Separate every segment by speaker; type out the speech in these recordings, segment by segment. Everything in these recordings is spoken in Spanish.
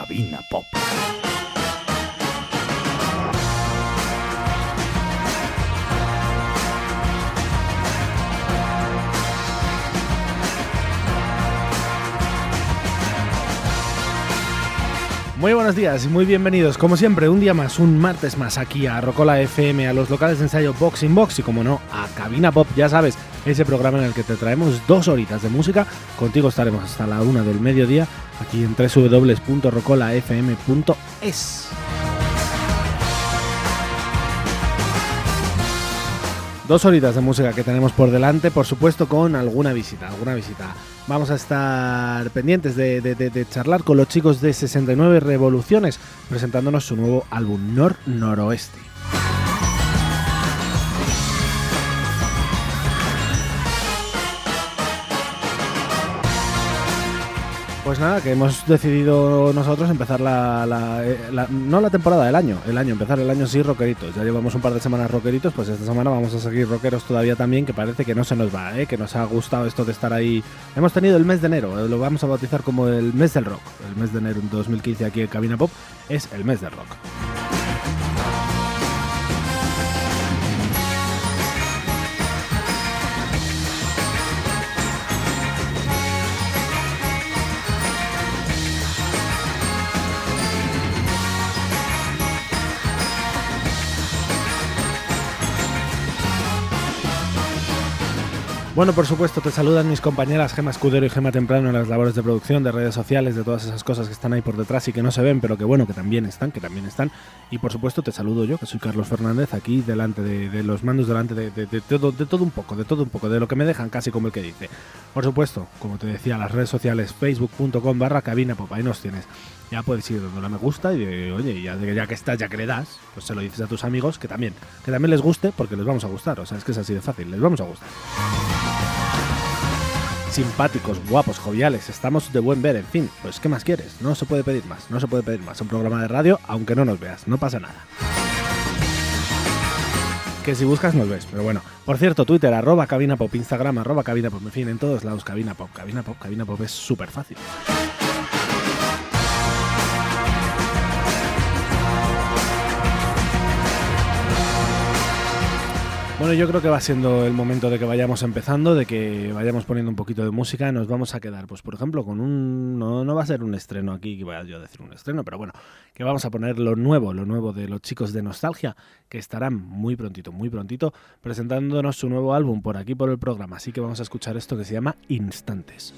Speaker 1: Cabina Pop.
Speaker 2: Muy buenos días y muy bienvenidos, como siempre, un día más, un martes más aquí a Rocola FM, a los locales de ensayo Boxing Box y, como no, a Cabina Pop, ya sabes, ese programa en el que te traemos dos horitas de música. Contigo estaremos hasta la una del mediodía aquí en www.rocolafm.es. Dos horitas de música que tenemos por delante, por supuesto con alguna visita, alguna visita. Vamos a estar pendientes de, de- charlar con los chicos de 69 Revoluciones, presentándonos su nuevo álbum Nor Noroeste. Pues nada, que hemos decidido nosotros empezar eh, la- no la temporada del año, el año, empezar el año sí rockeritos. Ya llevamos un par de semanas rockeritos, pues esta semana vamos a seguir rockeros todavía también, que parece que no se nos va, ¿eh? que nos ha gustado esto de estar ahí. Hemos tenido el mes de enero, lo vamos a bautizar como el mes del rock. El mes de enero en 2015 aquí en Cabina Pop es el mes del rock. Bueno, por supuesto, te saludan mis compañeras Gema Escudero y Gema Temprano en las labores de producción, de redes sociales, de todas esas cosas que están ahí por detrás y que no se ven, pero que bueno, que también están, que también están. Y por supuesto, te saludo yo, que soy Carlos Fernández, aquí delante de, los mandos, delante de, de- de todo, de todo un poco, de todo un poco, de lo que me dejan casi como el que dice. Por supuesto, como te decía, las redes sociales, facebook.com barra cabina pop, ahí nos tienes. Ya puedes ir dándole a me gusta y oye, ya, ya que estás, ya que le das, pues se lo dices a tus amigos que también, que también les guste porque les vamos a gustar. O sea, es que es así de fácil, les vamos a gustar simpáticos, guapos, joviales, estamos de buen ver, en fin, pues ¿qué más quieres? No se puede pedir más, no se puede pedir más. Un programa de radio, aunque no nos veas, no pasa nada. Que si buscas nos ves, pero bueno. Por cierto, Twitter, arroba cabina pop, Instagram, arroba cabina pop, en fin, en todos lados cabina pop, cabina pop, cabina pop es súper fácil. Bueno, yo creo que va siendo el momento de que vayamos empezando, de que vayamos poniendo un poquito de música. Nos vamos a quedar, pues por ejemplo, con un... No, no va a ser un estreno aquí, que vaya yo a decir un estreno, pero bueno, que vamos a poner lo nuevo, lo nuevo de los chicos de Nostalgia, que estarán muy prontito, muy prontito, presentándonos su nuevo álbum por aquí, por el programa. Así que vamos a escuchar esto que se llama Instantes.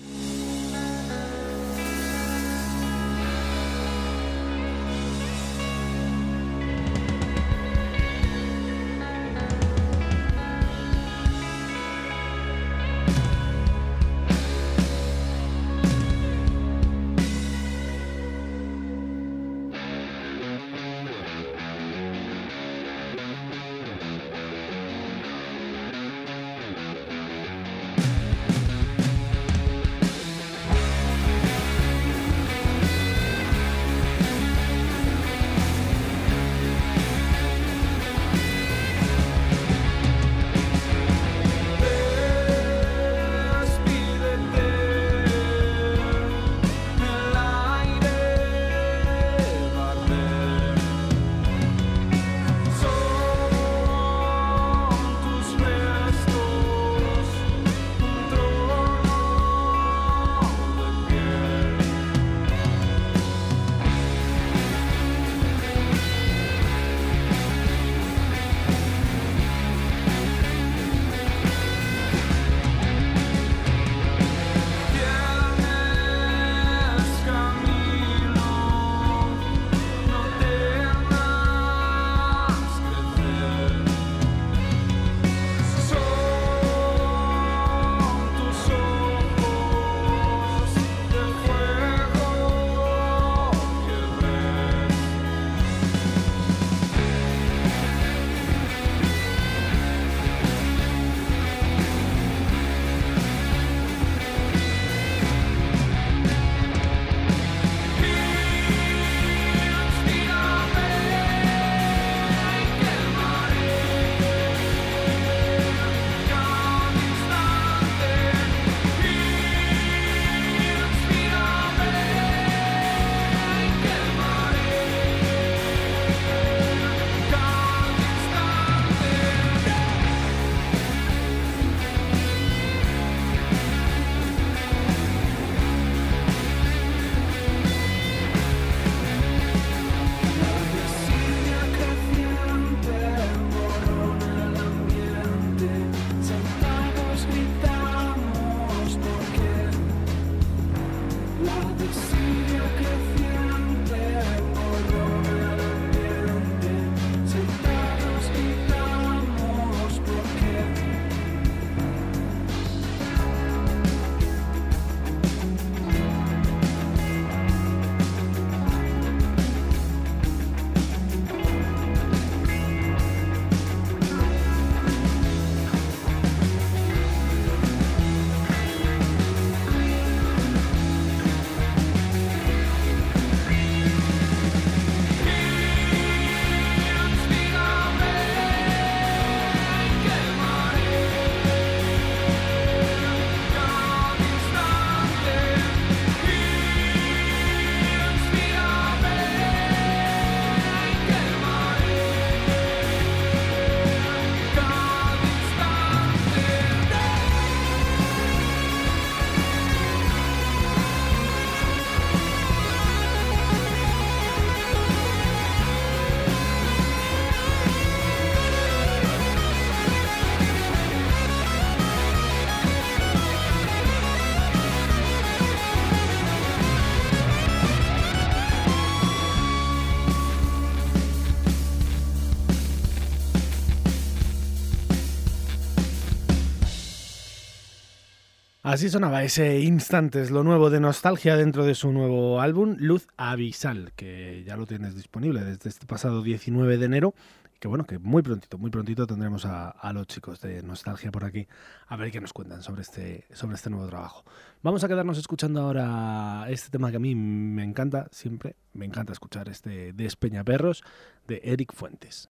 Speaker 3: Así sonaba ese instante, es lo nuevo de nostalgia dentro de su nuevo álbum, Luz Abisal, que ya lo tienes disponible desde este pasado 19 de enero. Que bueno, que muy prontito, muy prontito tendremos a, los chicos de Nostalgia por aquí a ver qué nos cuentan sobre este, sobre este nuevo trabajo. Vamos a quedarnos escuchando ahora este tema que a mí me encanta, siempre me encanta escuchar este de Espeñaperros de Eric Fuentes.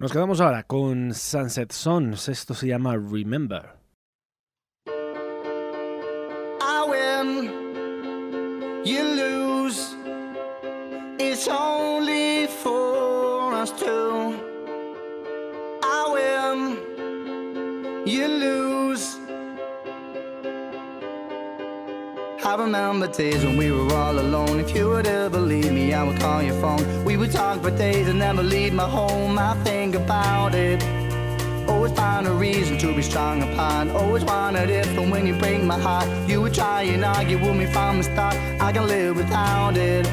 Speaker 3: Nos quedamos ahora con Sunset Sons. Esto se llama Remember. I remember days when we were all alone. If you would ever leave me, I would call your phone. We would talk for days and never leave my home. I think about it. Always find a reason to be strong upon. Always wondered if, and when you break my heart, you would try and argue with me from the start. I can live without it.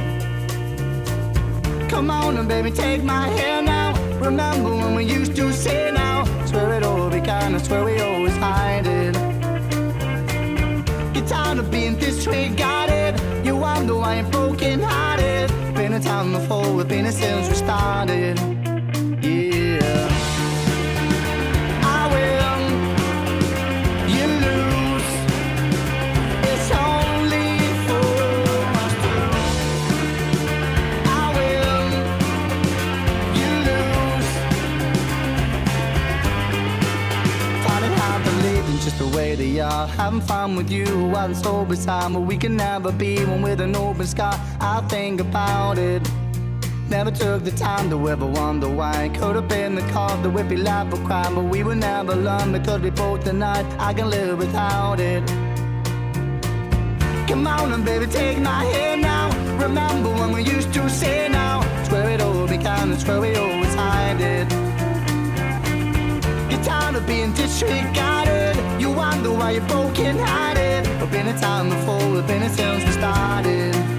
Speaker 3: Come on, and baby, take my hand now. Remember when we used to say now? Swear it all began, I swear we always hide it tired of being disregarded. You wonder why I'm broken hearted. Been a time before, we've been since we started.
Speaker 1: Are having fun with you. One sober time, but we can never be one with an open sky. I think about it. Never took the time to ever wonder why. Could have been the cause that we'd be laugh or cry, but we would never learn because we both denied I can live without it. Come on and baby, take my hand now. Remember when we used to say now, swear it all began and swear we always hide it. You're tired of being disregarded wonder why you're can't hide it. I've been a time before, I've been a since we started.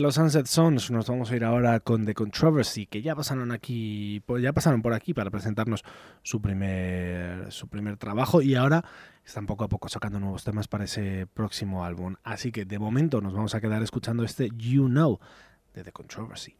Speaker 2: De los Sunset Songs nos vamos a ir ahora con The Controversy, que ya pasaron aquí, ya pasaron por aquí para presentarnos su primer, su primer trabajo y ahora están poco a poco sacando nuevos temas para ese próximo álbum. Así que de momento nos vamos a quedar escuchando este You Know de The Controversy.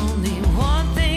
Speaker 4: only one thing.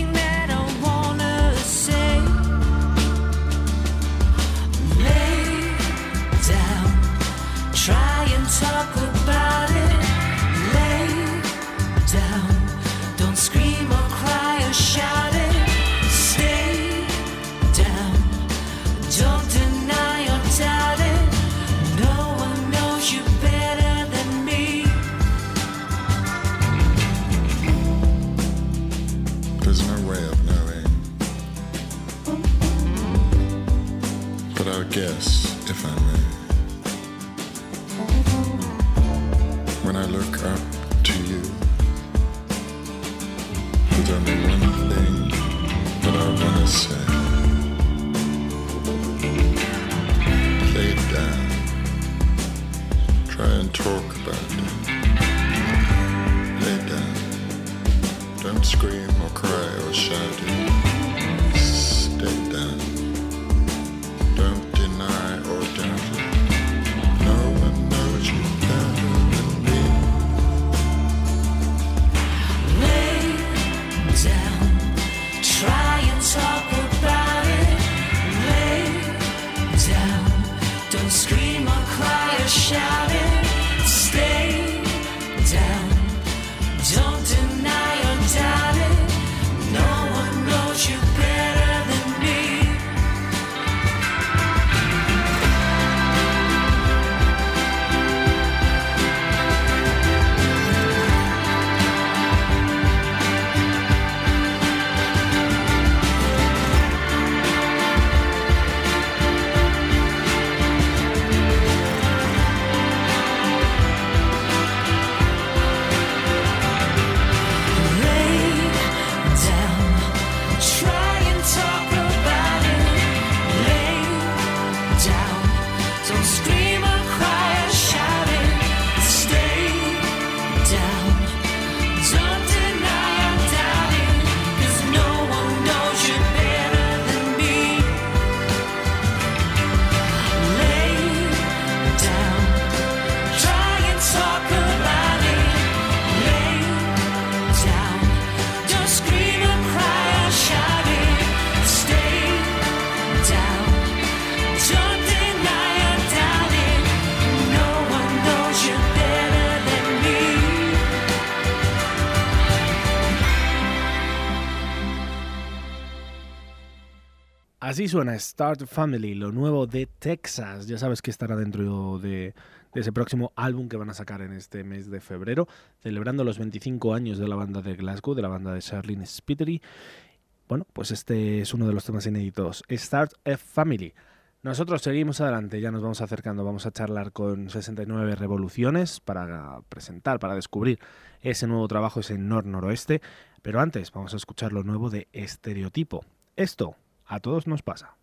Speaker 2: Así suena Start Family, lo nuevo de Texas. Ya sabes que estará dentro de, ese próximo álbum que van a sacar en este mes de febrero, celebrando los 25 años de la banda de Glasgow, de la banda de Charlene Spiteri. Bueno, pues este es uno de los temas inéditos, Start a Family. Nosotros seguimos adelante, ya nos vamos acercando, vamos a charlar con 69 Revoluciones para presentar, para descubrir ese nuevo trabajo, ese nor-noroeste. Pero antes, vamos a escuchar lo nuevo de Estereotipo. Esto a todos nos pasa.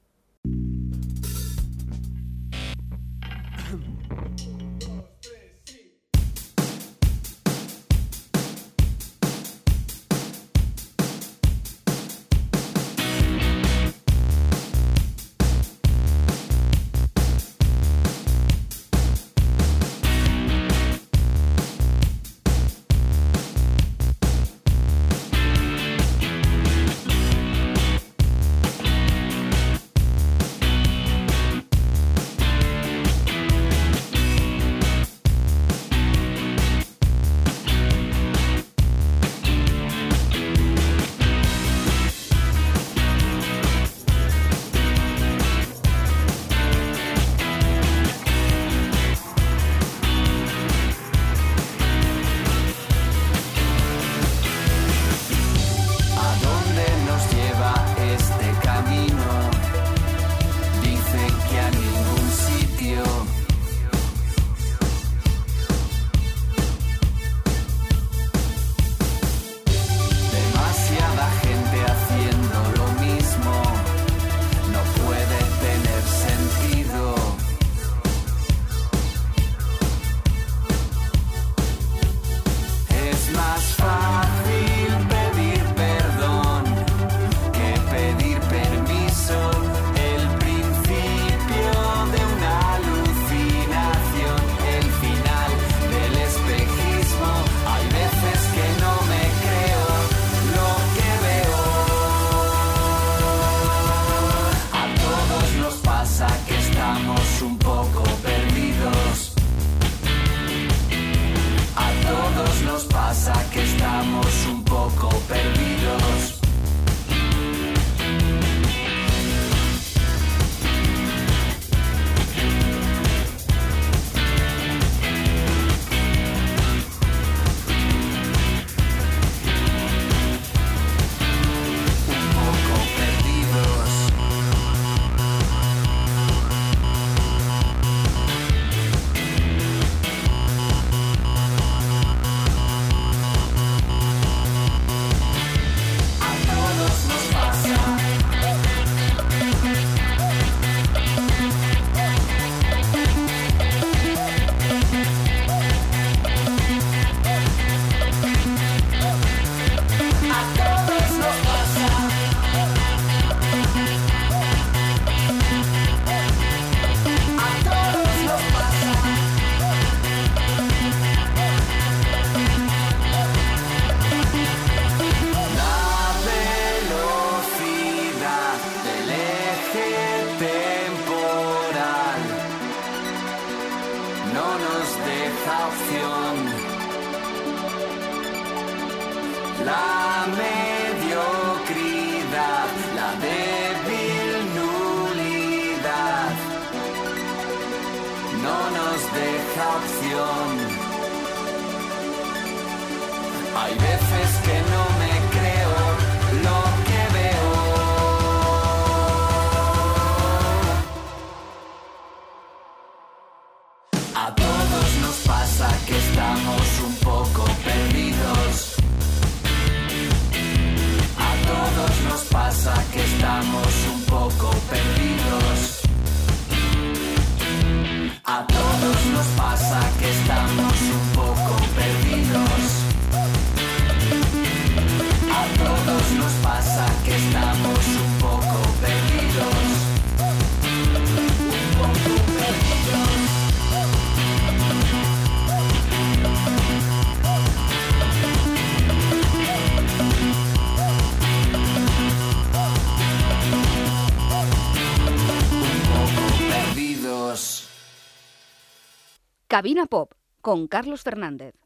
Speaker 5: Cabina Pop con Carlos Fernández.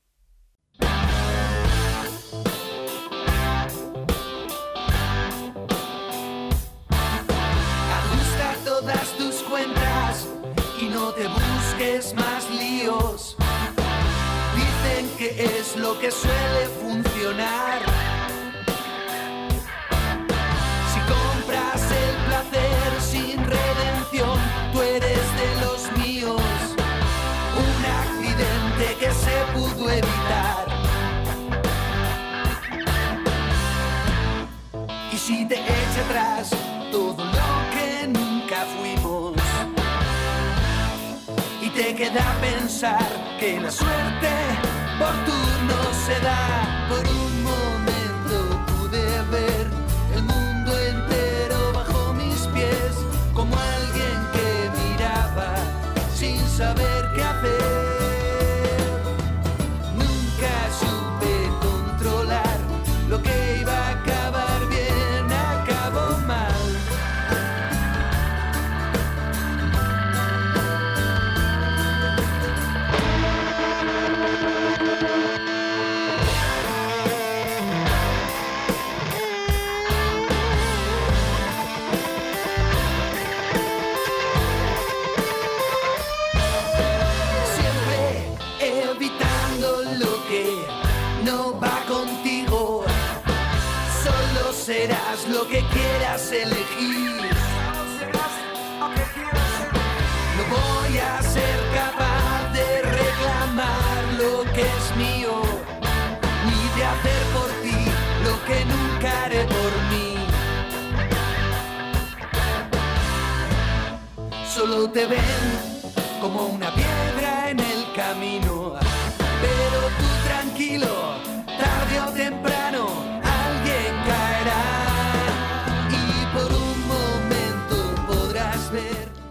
Speaker 6: Ajusta todas tus cuentas y no te busques más líos. Dicen que es lo que suele funcionar. Queda pensar que la suerte por turno se da elegir. No voy a ser capaz de reclamar lo que es mío, ni de hacer por ti lo que nunca haré por mí. Solo te ven como una piedra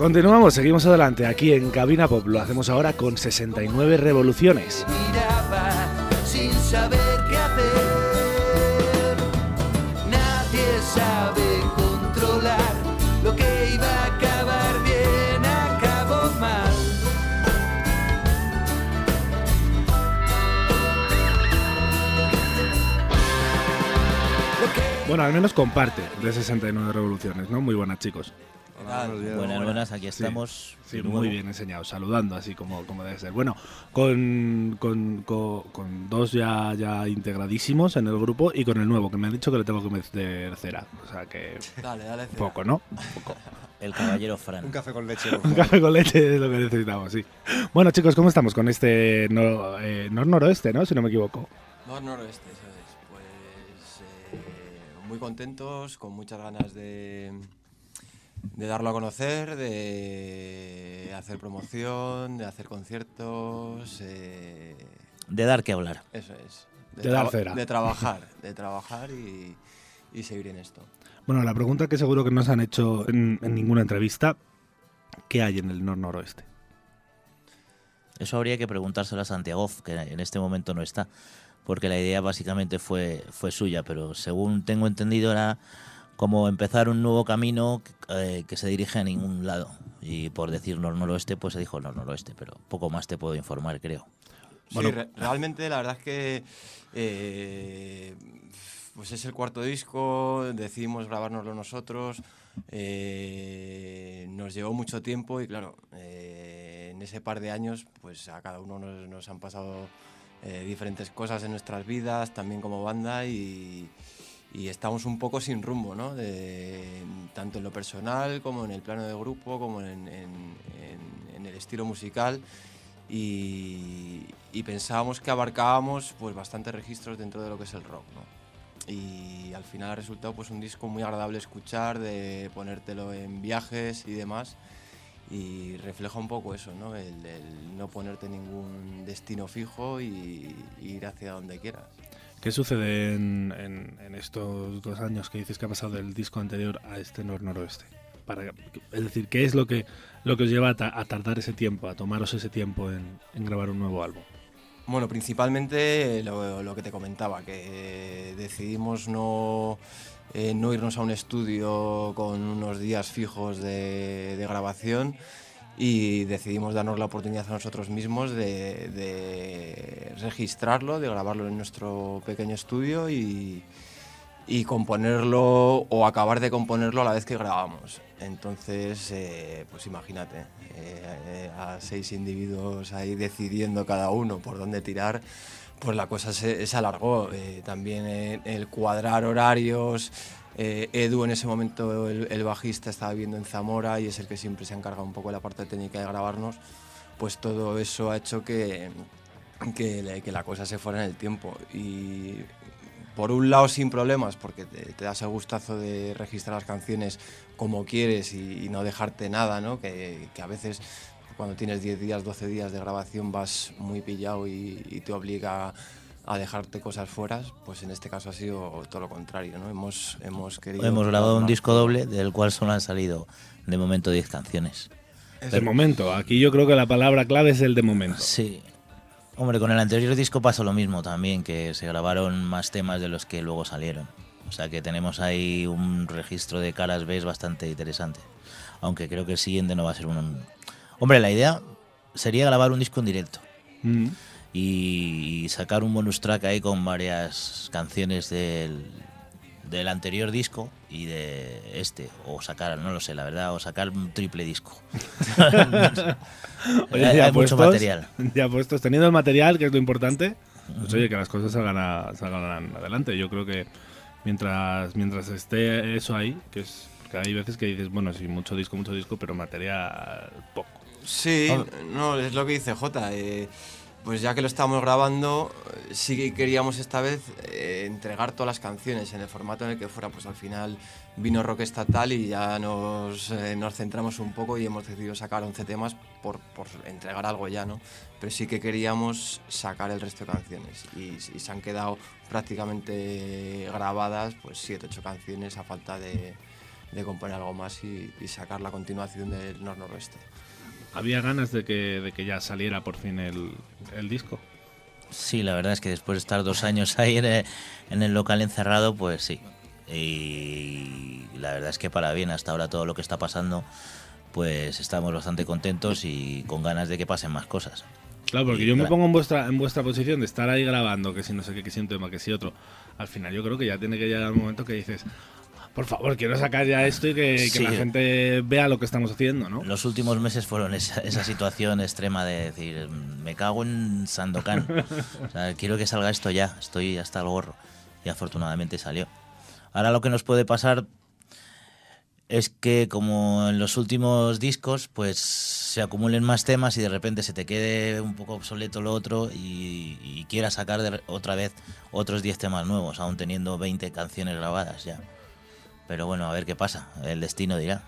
Speaker 2: Continuamos, seguimos adelante aquí en Cabina Pop. Lo hacemos ahora con 69 revoluciones.
Speaker 6: Miraba sin saber qué hacer. Nadie sabe controlar lo que iba a acabar bien, acabó mal.
Speaker 2: Bueno, al menos comparte de 69 revoluciones, ¿no? Muy buenas, chicos.
Speaker 7: Buenas, buenas, aquí estamos.
Speaker 2: Sí, muy bien enseñado, saludando así como, como debe ser. Bueno, con, con, con- con dos ya, ya integradísimos en el grupo y con el nuevo, que me han dicho que le tengo que meter cera. O sea que
Speaker 8: Dale, dale. cera.
Speaker 2: poco, ¿no?
Speaker 7: El caballero Fran.
Speaker 9: Un café con leche.
Speaker 2: Un café con leche es lo que necesitamos, sí. Bueno, chicos, ¿cómo estamos con este no, eh, nor- noroeste, no? Si no me equivoco.
Speaker 8: Nor noroeste, eso es. Pues eh, muy contentos, con muchas ganas de, de darlo a conocer, de hacer promoción, de hacer conciertos. eh,
Speaker 7: De dar que hablar.
Speaker 8: eso es.
Speaker 2: De dar cera.
Speaker 8: De trabajar, de trabajar y, y seguir en esto.
Speaker 2: Bueno, la pregunta que seguro que no se han hecho en, en ninguna entrevista, ¿qué hay en el nor noroeste?
Speaker 7: Eso habría que preguntárselo a Santiago, que en este momento no está, porque la idea básicamente fue, fue suya, pero según tengo entendido era como empezar un nuevo camino eh, que se dirige a ningún lado. Y por decir nor noroeste, pues se dijo nor noroeste, pero poco más te puedo informar, creo.
Speaker 2: Bueno.
Speaker 8: Sí, re- realmente la verdad es que eh, pues es el cuarto disco, decidimos grabárnoslo nosotros, eh, nos llevó mucho tiempo y claro, eh, en ese par de años, pues a cada uno nos, nos han pasado eh, diferentes cosas en nuestras vidas, también como banda, y, y estamos un poco sin rumbo, ¿no? Tanto en lo personal como en el plano de grupo, como en, el estilo musical. Y, y pensábamos que abarcábamos pues bastantes registros dentro de lo que es el rock, ¿no? Y al final ha resultado pues un disco muy agradable escuchar, de ponértelo en viajes y demás. Y refleja un poco eso, ¿no? El, el no ponerte ningún destino fijo y, y ir hacia donde quieras.
Speaker 2: ¿Qué sucede en, estos dos años que dices que ha pasado del disco anterior a este nor-noroeste? Para, es decir, ¿qué es lo que, lo que os lleva a, ta- a tardar ese tiempo, a tomaros ese tiempo en, grabar un nuevo álbum?
Speaker 8: Bueno, principalmente lo, que te comentaba, que decidimos no, eh, no irnos a un estudio con unos días fijos de grabación y decidimos darnos la oportunidad a nosotros mismos de, registrarlo, de grabarlo en nuestro pequeño estudio y, componerlo o acabar de componerlo a la vez que grabamos. Entonces, eh, pues imagínate, eh, a seis individuos ahí decidiendo cada uno por dónde tirar, pues la cosa se, alargó. Eh, también el cuadrar horarios. Eh, Edu en ese momento, el, bajista, estaba viviendo en Zamora y es el que siempre se encarga un poco de la parte técnica de grabarnos. Pues todo eso ha hecho que, que, la cosa se fuera en el tiempo. Y por un lado sin problemas, porque te, das el gustazo de registrar las canciones como quieres y, y no dejarte nada, ¿no? Que, que a veces cuando tienes 10 días, 12 días de grabación vas muy pillado y, y te obliga a dejarte cosas fuera, pues en este caso ha sido todo lo contrario, ¿no? Hemos, hemos querido...
Speaker 7: Hemos grabado un disco doble del cual solo han salido de momento 10 canciones.
Speaker 2: De momento, aquí yo creo que la palabra clave es el de momento.
Speaker 7: Sí. Hombre, con el anterior disco pasó lo mismo también, que se grabaron más temas de los que luego salieron. O sea que tenemos ahí un registro de caras B bastante interesante. Aunque creo que el siguiente no va a ser un... Hombre, la idea sería grabar un disco en directo
Speaker 2: Mm.
Speaker 7: Y sacar un bonus track ahí con varias canciones del, del anterior disco y de este. O sacar, no lo sé, la verdad, o sacar un triple disco.
Speaker 2: Oye,
Speaker 7: hay mucho material.
Speaker 2: Ya puestos, teniendo el material, que es lo importante, pues oye, que las cosas salgan, a- salgan adelante. Yo creo que mientras mientras esté eso ahí, que es que hay veces que dices, bueno, sí, mucho disco, mucho disco, pero material poco.
Speaker 8: Sí,
Speaker 7: Ah.
Speaker 8: no, es lo que dice Jota. eh, pues ya que lo estamos grabando, eh, sí que queríamos esta vez eh, entregar todas las canciones en el formato en el que fuera. Pues al final vino Rock Estatal y ya nos, eh, nos centramos un poco y hemos decidido sacar 11 temas por, por entregar algo ya, ¿no? Pero sí que queríamos sacar el resto de canciones y, se han quedado prácticamente grabadas pues 7, 8 canciones a falta de, de componer algo más y, y sacar la continuación del nor-noroeste.
Speaker 2: Había ganas de que, de que ya saliera por fin el, el disco.
Speaker 7: Sí, la verdad es que después de estar dos años ahí en el, en el local encerrado, pues sí. Y la verdad es que para bien, hasta ahora todo lo que está pasando, pues estamos bastante contentos y con ganas de que pasen más cosas.
Speaker 2: Claro, porque
Speaker 7: Y
Speaker 2: yo me pongo en vuestra, en vuestra posición de estar ahí grabando, que si no sé qué, que si un tema, que si otro. Al final yo creo que ya tiene que llegar el momento que dices, por favor, quiero sacar ya esto y que, que
Speaker 7: Sí.
Speaker 2: la gente vea lo que estamos haciendo, ¿no?
Speaker 7: Los últimos meses fueron esa, esa situación extrema de decir, me cago en Sandokan. O sea, quiero que salga esto ya, estoy hasta el gorro. Y afortunadamente salió. Ahora lo que nos puede pasar es que como en los últimos discos, pues se acumulen más temas y de repente se te quede un poco obsoleto lo otro y, y quieras sacar de- otra vez otros 10 temas nuevos, aún teniendo 20 canciones grabadas ya. Pero bueno, a ver qué pasa, el destino dirá.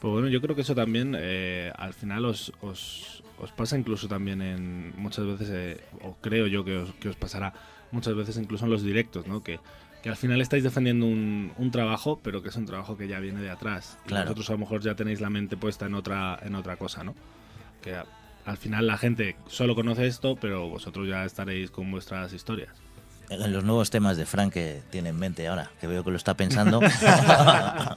Speaker 2: Pues bueno, yo creo que eso también eh, al final os, os, os pasa incluso también en muchas veces, eh, o creo yo que os, que os pasará muchas veces incluso en los directos, ¿no? Que, que al final estáis defendiendo un, un trabajo, pero que es un trabajo que ya viene de atrás. Y
Speaker 7: Claro.
Speaker 2: vosotros a lo mejor ya tenéis la mente puesta en otra, en otra cosa, ¿no? Que al final la gente solo conoce esto, pero vosotros ya estaréis con vuestras historias.
Speaker 7: En los nuevos temas de Frank que tiene en mente ahora, que veo que lo está pensando.
Speaker 2: Va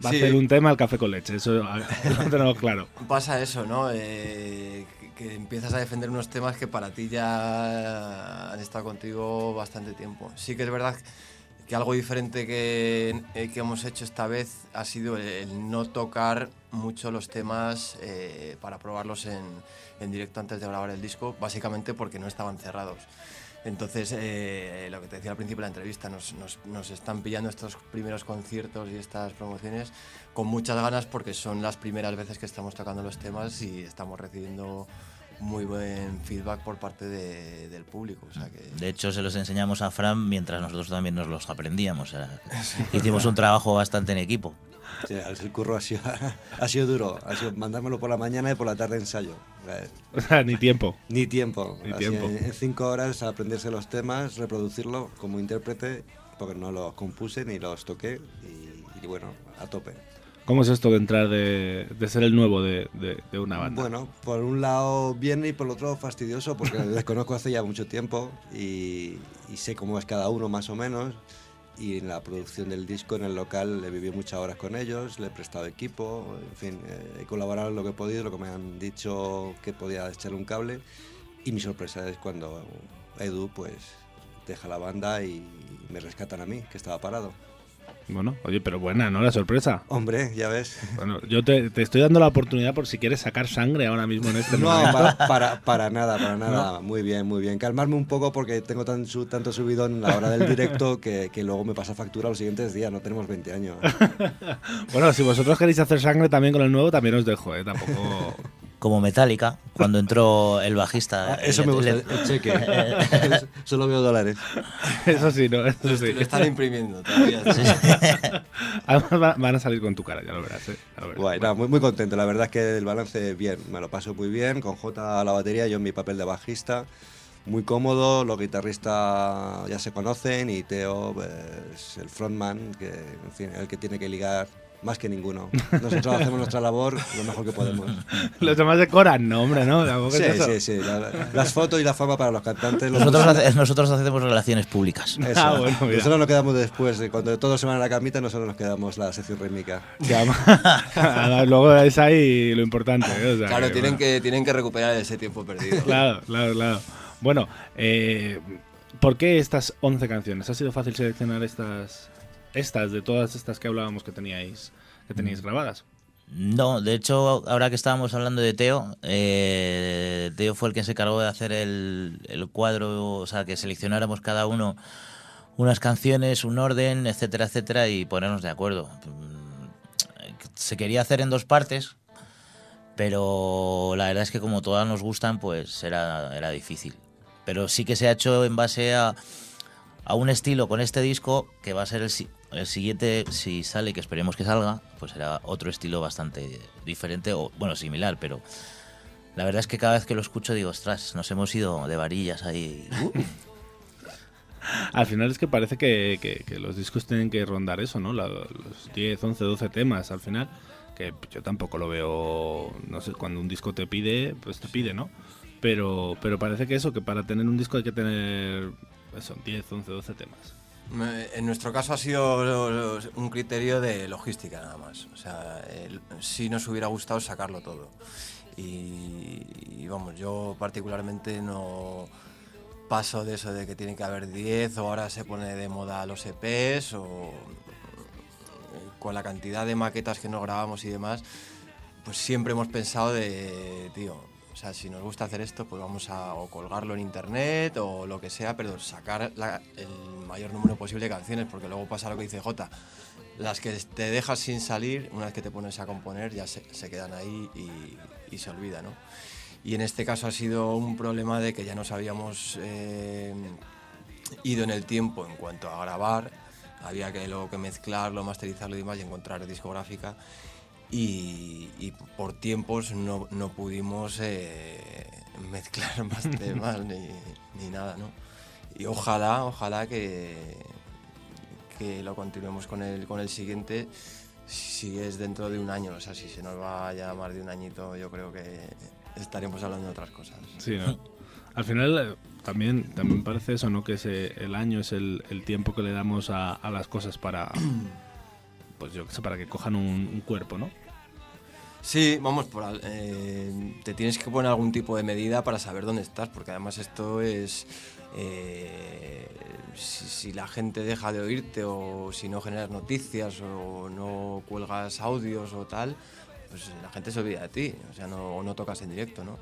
Speaker 8: Sí.
Speaker 2: a hacer un tema al café con leche, eso lo tenemos claro.
Speaker 8: Pasa eso, ¿no? Eh, que, que empiezas a defender unos temas que para ti ya han estado contigo bastante tiempo. Sí que es verdad que algo diferente que, eh, que hemos hecho esta vez ha sido el, el no tocar mucho los temas eh, para probarlos en, en directo antes de grabar el disco, básicamente porque no estaban cerrados. Entonces, eh, lo que te decía al principio de la entrevista, nos, nos- nos están pillando estos primeros conciertos y estas promociones con muchas ganas porque son las primeras veces que estamos tocando los temas y estamos recibiendo muy buen feedback por parte de- del público. O sea que,
Speaker 7: De hecho, se los enseñamos a Fran mientras nosotros también nos los aprendíamos. o sea, hicimos un trabajo bastante en equipo.
Speaker 9: Sí, el curro ha sido, ha sido duro. Ha sido mandármelo por la mañana y por la tarde ensayo.
Speaker 2: O sea, ni tiempo.
Speaker 9: Ni tiempo.
Speaker 2: Ni tiempo.
Speaker 9: En, cinco horas aprenderse los temas, reproducirlo como intérprete, porque no los compuse ni los toqué. Y, y bueno, a tope.
Speaker 2: ¿Cómo es esto de entrar de, de ser el nuevo de, de- de una banda?
Speaker 9: Bueno, por un lado bien y por el otro fastidioso, porque les conozco hace ya mucho tiempo y, y sé cómo es cada uno más o menos. Y en la producción del disco en el local he vivido muchas horas con ellos, le he prestado equipo, en fin, eh, he colaborado en lo que he podido, lo que me han dicho que podía echarle un cable. Y mi sorpresa es cuando Edu pues deja la banda y me rescatan a mí, que estaba parado.
Speaker 2: Bueno, oye, pero buena, ¿no? La sorpresa.
Speaker 9: Hombre, ya ves.
Speaker 2: Bueno, yo te, te estoy dando la oportunidad por si quieres sacar sangre ahora mismo en este
Speaker 9: No,
Speaker 2: momento.
Speaker 9: para, para, para nada, para nada. Muy bien, muy bien. Calmarme un poco porque tengo tan, su- tanto subido en la hora del directo que, que luego me pasa factura los siguientes días. No tenemos 20 años.
Speaker 2: Bueno, si vosotros queréis hacer sangre también con el nuevo, también os dejo, ¿eh? Tampoco...
Speaker 7: Como Metallica, cuando entró el bajista.
Speaker 9: Ah, Eso me gusta, el cheque. Solo veo dólares.
Speaker 2: Eso sí, ¿no? Eso sí.
Speaker 8: lo están imprimiendo todavía.
Speaker 2: Además va- van a salir con tu cara, ya lo verás, ¿eh? Ya lo verás.
Speaker 9: Guay, no, muy, muy contento. La verdad es que el balance, bien. Me lo paso muy bien. Con J a la batería, yo en mi papel de bajista. Muy cómodo, los guitarristas ya se conocen y Teo es el frontman, que, en fin, el que tiene que ligar más que ninguno. Nosotros hacemos nuestra labor lo mejor que podemos.
Speaker 2: Los demás decoran, no, hombre, ¿no?
Speaker 9: Sí,
Speaker 2: es
Speaker 9: sí, sí. la- las fotos y la fama para los cantantes. los
Speaker 7: Nosotros, hace- nosotros hacemos relaciones públicas.
Speaker 9: Eso.
Speaker 2: Ah, bueno, mira.
Speaker 9: nosotros nos quedamos después. de Cuando todos se van a la camita, nosotros nos quedamos la sección rítmica.
Speaker 2: Luego es ahí lo importante, ¿eh? O sea,
Speaker 8: Claro,
Speaker 2: que,
Speaker 8: tienen
Speaker 2: bueno.
Speaker 8: que, tienen que recuperar ese tiempo perdido.
Speaker 2: Claro, claro, claro. Bueno, eh, ¿por qué estas 11 canciones? ¿Ha sido fácil seleccionar estas, estas de todas estas que hablábamos que teníais, que teníais grabadas?
Speaker 7: No, de hecho, ahora que estábamos hablando de Teo, eh, Teo fue el que se encargó de hacer el, el cuadro, o sea, que seleccionáramos cada uno unas canciones, un orden, etcétera, etcétera, y ponernos de acuerdo. Mm, Se quería hacer en dos partes, pero la verdad es que como todas nos gustan, pues era, era difícil. Pero sí que se ha hecho en base a, a un estilo con este disco que va a ser el, el siguiente, si sale, que esperemos que salga, pues será otro estilo bastante diferente, o bueno, similar, pero la verdad es que cada vez que lo escucho digo, ostras, nos hemos ido de varillas ahí.
Speaker 2: Al final es que parece que, los discos tienen que rondar eso, ¿no? Los 10, 11, 12 temas al final, que yo tampoco lo veo, no sé, cuando un disco te pide, pues te pide, ¿no? Pero, pero parece que eso, que para tener un disco hay que tener, eso, 10, 11, 12 temas.
Speaker 8: Me- En nuestro caso ha sido un criterio de logística nada más. O sea, el- sí nos hubiera gustado sacarlo todo. Y, y vamos, yo particularmente no paso de eso de que tiene que haber 10 o ahora se pone de moda los EPs o con la cantidad de maquetas que nos grabamos y demás, pues siempre hemos pensado de, tío, sea, si nos gusta hacer esto, pues vamos a colgarlo en internet o lo que sea, pero sacar la- el mayor número posible de canciones, porque luego pasa lo que dice Jota. Las que te dejas sin salir, una vez que te pones a componer, ya se, quedan ahí y, y se olvida, ¿no? Y en este caso ha sido un problema de que ya nos habíamos eh, ido en el tiempo en cuanto a grabar, había que luego que mezclarlo, masterizarlo y demás y encontrar discográfica y, y por tiempos no, no pudimos eh, mezclar más temas ni, ni nada, ¿no? Y ojalá, ojalá que, que lo continuemos con el, con el siguiente si es dentro de un año, o sea, si se nos va ya más de un añito, yo creo que estaremos hablando de otras cosas.
Speaker 2: Sí, ¿no? Al final eh, también, también parece eso, ¿no? Que ese, el año es el, el tiempo que le damos a, a las cosas para, pues yo qué sé, para que cojan un, cuerpo, ¿no?
Speaker 8: Sí, vamos, por, eh, te tienes que poner algún tipo de medida para saber dónde estás, porque además esto es eh, si, si la gente deja de oírte o si no generas noticias o no cuelgas audios o tal, pues la gente se olvida de ti, o sea, no, no tocas en directo, ¿no?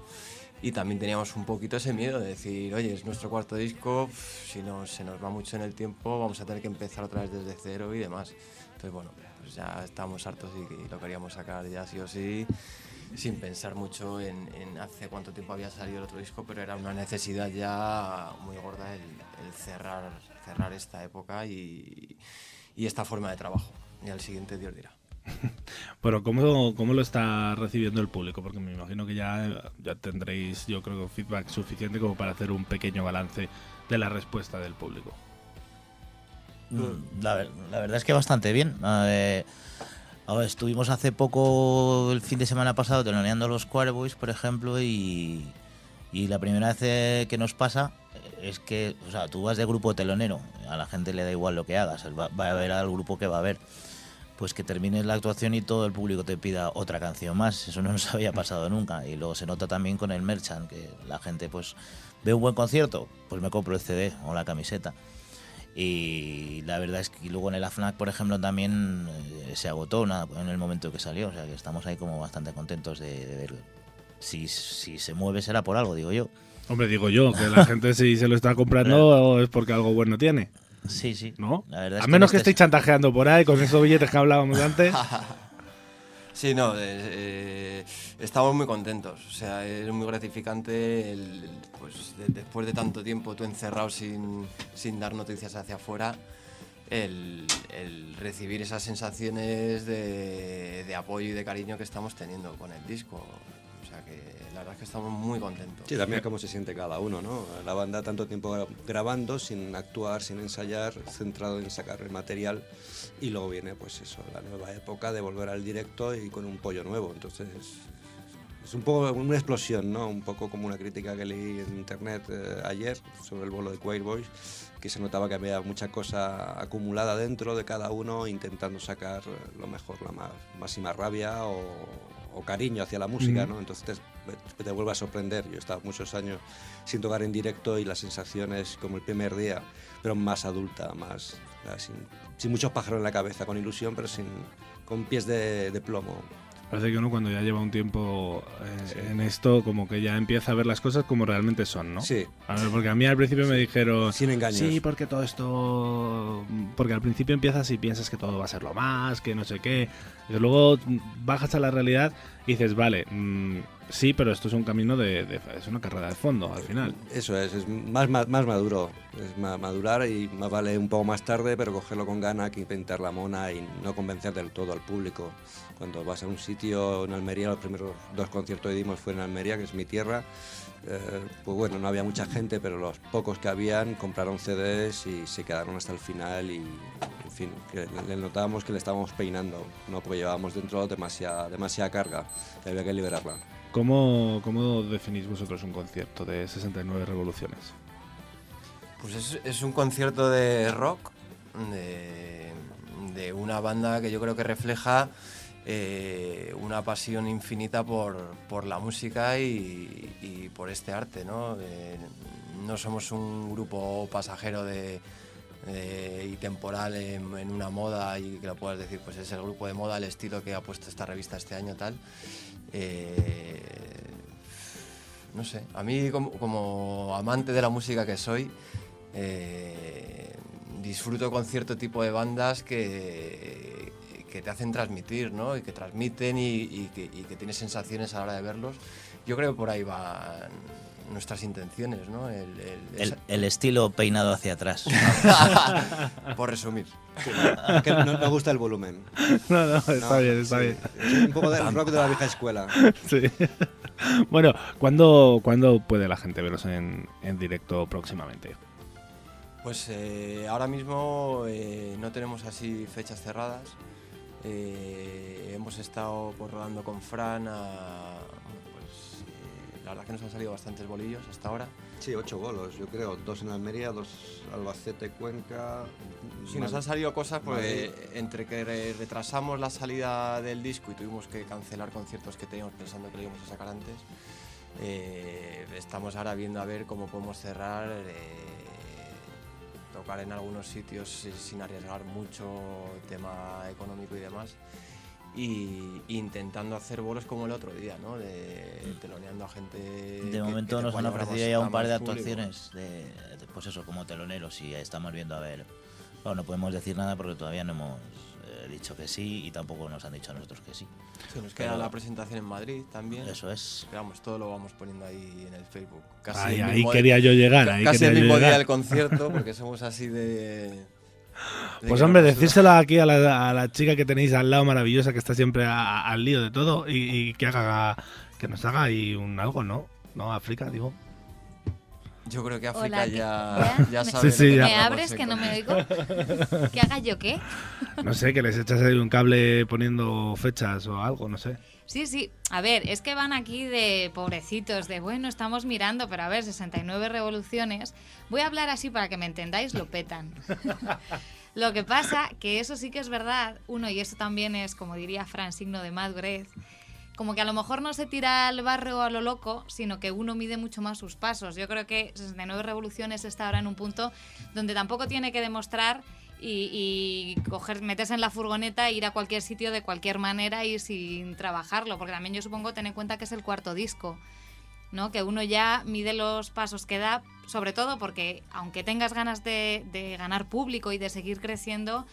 Speaker 8: Y también teníamos un poquito ese miedo de decir, oye, es nuestro cuarto disco, si no, se nos va mucho en el tiempo, vamos a tener que empezar otra vez desde cero y demás. Entonces, bueno, pues ya estábamos hartos y, lo queríamos sacar ya sí o sí, sin pensar mucho en, hace cuánto tiempo había salido el otro disco, pero era una necesidad ya muy gorda el, cerrar, cerrar esta época y, y esta forma de trabajo. Y al siguiente Dios dirá.
Speaker 2: Pero ¿cómo, ¿cómo lo está recibiendo el público? Porque me imagino que ya, ya tendréis, yo creo, feedback suficiente como para hacer un pequeño balance de la respuesta del público.
Speaker 7: Mm, La, ver- la verdad es que bastante bien. Estuvimos hace poco, el fin de semana pasado, teloneando los Quareboys, por ejemplo, y, la primera vez eh, que nos pasa eh, es que, o sea, tú vas de grupo telonero, a la gente le da igual lo que hagas, va a ver al grupo que va a ver. Pues que termines la actuación y todo el público te pida otra canción más, eso no nos había pasado nunca. Y luego se nota también con el merchant, que la gente pues ve un buen concierto, pues me compro el CD o la camiseta. Y la verdad es que luego en el AFNAC, por ejemplo, también eh, se agotó una- en el momento que salió. O sea que estamos ahí como bastante contentos de, de ver. Si, si se mueve será por algo, digo yo.
Speaker 2: Hombre, digo yo, que la gente si se lo está comprando es porque algo bueno tiene,
Speaker 7: Sí, sí.
Speaker 2: ¿no?
Speaker 7: La verdad es
Speaker 2: A
Speaker 7: que
Speaker 2: menos
Speaker 7: en
Speaker 2: que
Speaker 7: este-
Speaker 2: estéis chantajeando por ahí con esos billetes que hablábamos antes.
Speaker 8: Sí, no, eh, eh, estamos muy contentos. O sea, es muy gratificante el, pues, de- después de tanto tiempo tú encerrado sin, sin dar noticias hacia afuera, el, el recibir esas sensaciones de, de apoyo y de cariño que estamos teniendo con el disco. O sea que la verdad es que estamos muy contentos.
Speaker 9: Sí, también cómo se siente cada uno, ¿no? La banda tanto tiempo gra- grabando, sin actuar, sin ensayar, centrado en sacar el material y luego viene pues eso, la nueva época de volver al directo y con un pollo nuevo. Entonces es un poco una explosión, ¿no? Un poco como una crítica que leí en internet eh, ayer sobre el bolo de Quail Boys, que se notaba que había mucha cosa acumulada dentro de cada uno intentando sacar lo mejor, la más, máxima rabia o, o cariño hacia la música. ¿no? Entonces te, te vuelve a sorprender. Yo he estado muchos años sin tocar en directo y la sensación es como el primer día, pero más adulta, más sin, sin muchos pájaros en la cabeza, con ilusión, pero sin, con pies de, de plomo.
Speaker 2: Parece que uno cuando ya lleva un tiempo eh, en esto, como que ya empieza a ver las cosas como realmente son, ¿no?
Speaker 9: Sí,
Speaker 2: A ver, porque a mí al principio me dijeron,
Speaker 9: sin engaños.
Speaker 2: sí, porque todo esto, porque al principio empiezas y piensas que todo va a ser lo más, que no sé qué, y luego bajas a la realidad y dices, vale, mm, sí, pero esto es un camino de, de- es una carrera de fondo al final.
Speaker 9: Eso es, es más, más, más maduro, es ma- madurar y más vale un poco más tarde, pero cogerlo con gana que pintar la mona y no convencer del todo al público. Cuando vas a un sitio en Almería, los primeros dos conciertos que dimos fue en Almería, que es mi tierra, eh, pues bueno, no había mucha gente, pero los pocos que habían compraron CDs y se quedaron hasta el final y, en fin, que le- notábamos que le estábamos peinando, ¿no? porque llevábamos dentro demasiada, demasiada carga, que había que liberarla.
Speaker 2: ¿Cómo, ¿Cómo definís vosotros un concierto de 69 revoluciones?
Speaker 8: Pues es, es un concierto de rock de, de una banda que yo creo que refleja eh, una pasión infinita por, por la música y, por este arte, ¿no? No somos un grupo pasajero de, y temporal en, en una moda y que lo puedas decir, pues es el grupo de moda, el estilo que ha puesto esta revista este año tal. Eh, no sé, a mí como, como amante de la música que soy, eh, disfruto con cierto tipo de bandas que, que te hacen transmitir, ¿no? Y que transmiten y, y que, y que tienes sensaciones a la hora de verlos. Yo creo que por ahí van nuestras intenciones, ¿no? El- el-
Speaker 7: El, el estilo peinado hacia atrás.
Speaker 8: esa- por resumir.
Speaker 9: Que no, no gusta el volumen.
Speaker 2: No, no, está
Speaker 9: No,
Speaker 2: bien, está
Speaker 9: sí,
Speaker 2: bien.
Speaker 9: es un poco del rock de la vieja escuela.
Speaker 2: Sí. bueno, ¿cuándo, ¿cuándo puede la gente veros en, en directo próximamente?
Speaker 8: Pues eh, ahora mismo eh, no tenemos así fechas cerradas. Eh, hemos estado pues, rodando con Fran. a- pues, eh, la verdad que nos han salido bastantes bolillos hasta ahora.
Speaker 9: Sí, ocho bolos, yo creo. Dos en Almería, dos Albacete, Cuenca.
Speaker 8: Sí, nos han salido cosas porque
Speaker 9: Madrid.
Speaker 8: entre que re- retrasamos la salida del disco y tuvimos que cancelar conciertos que teníamos pensando que lo íbamos a sacar antes, Eh, estamos ahora viendo a ver cómo podemos cerrar, tocar en algunos sitios si- sin arriesgar mucho tema económico y demás. Y intentando hacer bolos como el otro día, ¿no? De teloneando a gente.
Speaker 7: De
Speaker 8: que-
Speaker 7: momento
Speaker 8: que
Speaker 7: nos han ofrecido ya un par de actuaciones, de, pues eso, como teloneros, y estamos viendo a ver. Bueno, no podemos decir nada porque todavía no hemos eh, dicho que sí y tampoco nos han dicho a nosotros que sí.
Speaker 8: Sí, nos queda
Speaker 7: Pero-
Speaker 8: la presentación en Madrid también.
Speaker 7: Eso es.
Speaker 8: Vamos, todo lo vamos poniendo ahí en el Facebook. Casi
Speaker 2: Ahí-
Speaker 8: el
Speaker 2: ahí
Speaker 8: mismo-
Speaker 2: quería yo llegar, ahí
Speaker 8: Casi el mismo día del concierto, porque somos así de.
Speaker 2: Pues hombre, decírselo aquí a la, a la chica que tenéis al lado maravillosa que está siempre a- al lío de todo y, y que haga que nos haga ahí un algo, ¿no? No, África, digo.
Speaker 8: Yo creo que África
Speaker 10: Hola, ¿qué-
Speaker 8: ya,
Speaker 10: ya?
Speaker 8: ya sabe.
Speaker 2: Sí, sí,
Speaker 8: lo que
Speaker 2: ya.
Speaker 10: ¿Me abres
Speaker 8: a
Speaker 10: que no me oigo? ¿Que haga yo qué?
Speaker 2: No sé, que les echas ahí un cable poniendo fechas o algo, no sé.
Speaker 10: Sí, sí. A ver, es que van aquí de pobrecitos, de bueno, estamos mirando, pero a ver, 69 revoluciones. Voy a hablar así para que me entendáis, lo petan. lo que pasa, que eso sí que es verdad, uno, y eso también es, como diría Fran, signo de madurez, como que a lo mejor no se tira al barrio a lo loco, sino que uno mide mucho más sus pasos. Yo creo que 69 revoluciones está ahora en un punto donde tampoco tiene que demostrar y, coger, meterse en la furgoneta e ir a cualquier sitio de cualquier manera y sin trabajarlo, porque también yo supongo tener en cuenta que es el cuarto disco. ¿no? Que uno ya mide los pasos que da, sobre todo porque aunque tengas ganas de, de ganar público y de seguir creciendo,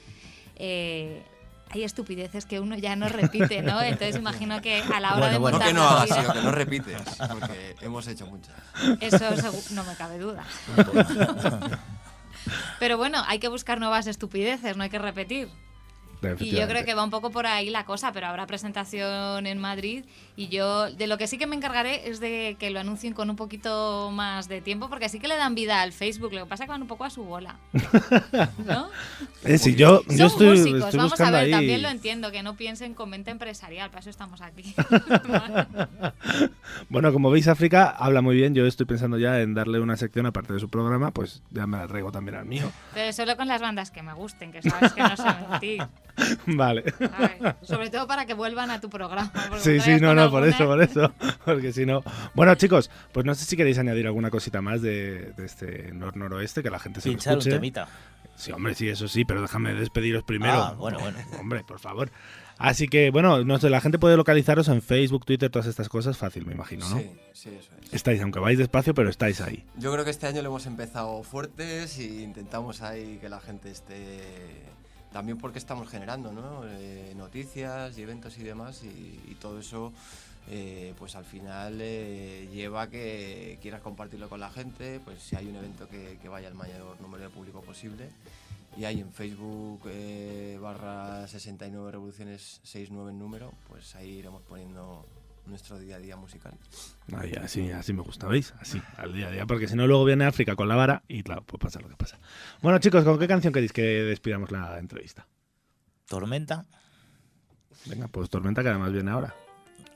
Speaker 10: eh, hay estupideces que uno ya no repite, ¿no? Entonces imagino que a la hora de
Speaker 8: No
Speaker 10: montar
Speaker 8: que no hagas, que no repites, porque hemos hecho muchas.
Speaker 10: eso no me cabe duda. Pero bueno, hay que buscar nuevas estupideces, no hay que repetir. Y yo creo que va un poco por ahí la cosa, pero habrá presentación en Madrid y yo de lo que sí que me encargaré es de que lo anuncien con un poquito más de tiempo, porque sí que le dan vida al Facebook, lo que pasa es que van un poco a su bola. ¿No?
Speaker 2: Eh, sí, yo,
Speaker 10: Son
Speaker 2: yo estoy,
Speaker 10: músicos,
Speaker 2: estoy
Speaker 10: vamos a ver,
Speaker 2: ahí.
Speaker 10: también lo entiendo, que no piensen con mente empresarial, para eso estamos aquí.
Speaker 2: Bueno, como veis, África habla muy bien. Yo estoy pensando ya en darle una sección aparte de su programa, pues ya me la traigo también al mío.
Speaker 10: Pero solo con las bandas que me gusten, que sabes que no sé mentir.
Speaker 2: Vale.
Speaker 10: Sobre todo para que vuelvan a tu programa.
Speaker 2: Sí, sí, no, no, por eso, por eso. Porque si no. Bueno, chicos, pues no sé si queréis añadir alguna cosita más de, de este nor-noroeste, que la gente se lo
Speaker 7: Pinchar un
Speaker 2: escuche.
Speaker 7: temita.
Speaker 2: Sí, hombre, sí, eso sí, pero déjame despediros primero.
Speaker 7: Ah, bueno, bueno.
Speaker 2: Hombre, por favor. Así que, bueno, no sé, la gente puede localizaros en Facebook, Twitter, todas estas cosas, fácil, me imagino, ¿no?
Speaker 8: Sí, sí, eso es.
Speaker 2: Estáis, aunque vais despacio, pero estáis ahí.
Speaker 8: Yo creo que este año lo hemos empezado fuertes y intentamos ahí que la gente esté. También porque estamos generando. Eh, noticias y eventos y demás, y, todo eso, eh, pues al final eh, lleva que quieras compartirlo con la gente. Pues si hay un evento que, que vaya al mayor número de público posible. Y hay en Facebook eh, barra 69 revoluciones 69 en número, pues ahí iremos poniendo nuestro día a día musical.
Speaker 2: Ahí, así, así me gusta, ¿veis? Así, al día a día, porque si no luego viene África con la vara y claro, pues pasa lo que pasa. Bueno, chicos, ¿con qué canción queréis que despidamos la entrevista?
Speaker 7: Tormenta.
Speaker 2: Venga, pues Tormenta, que además viene ahora.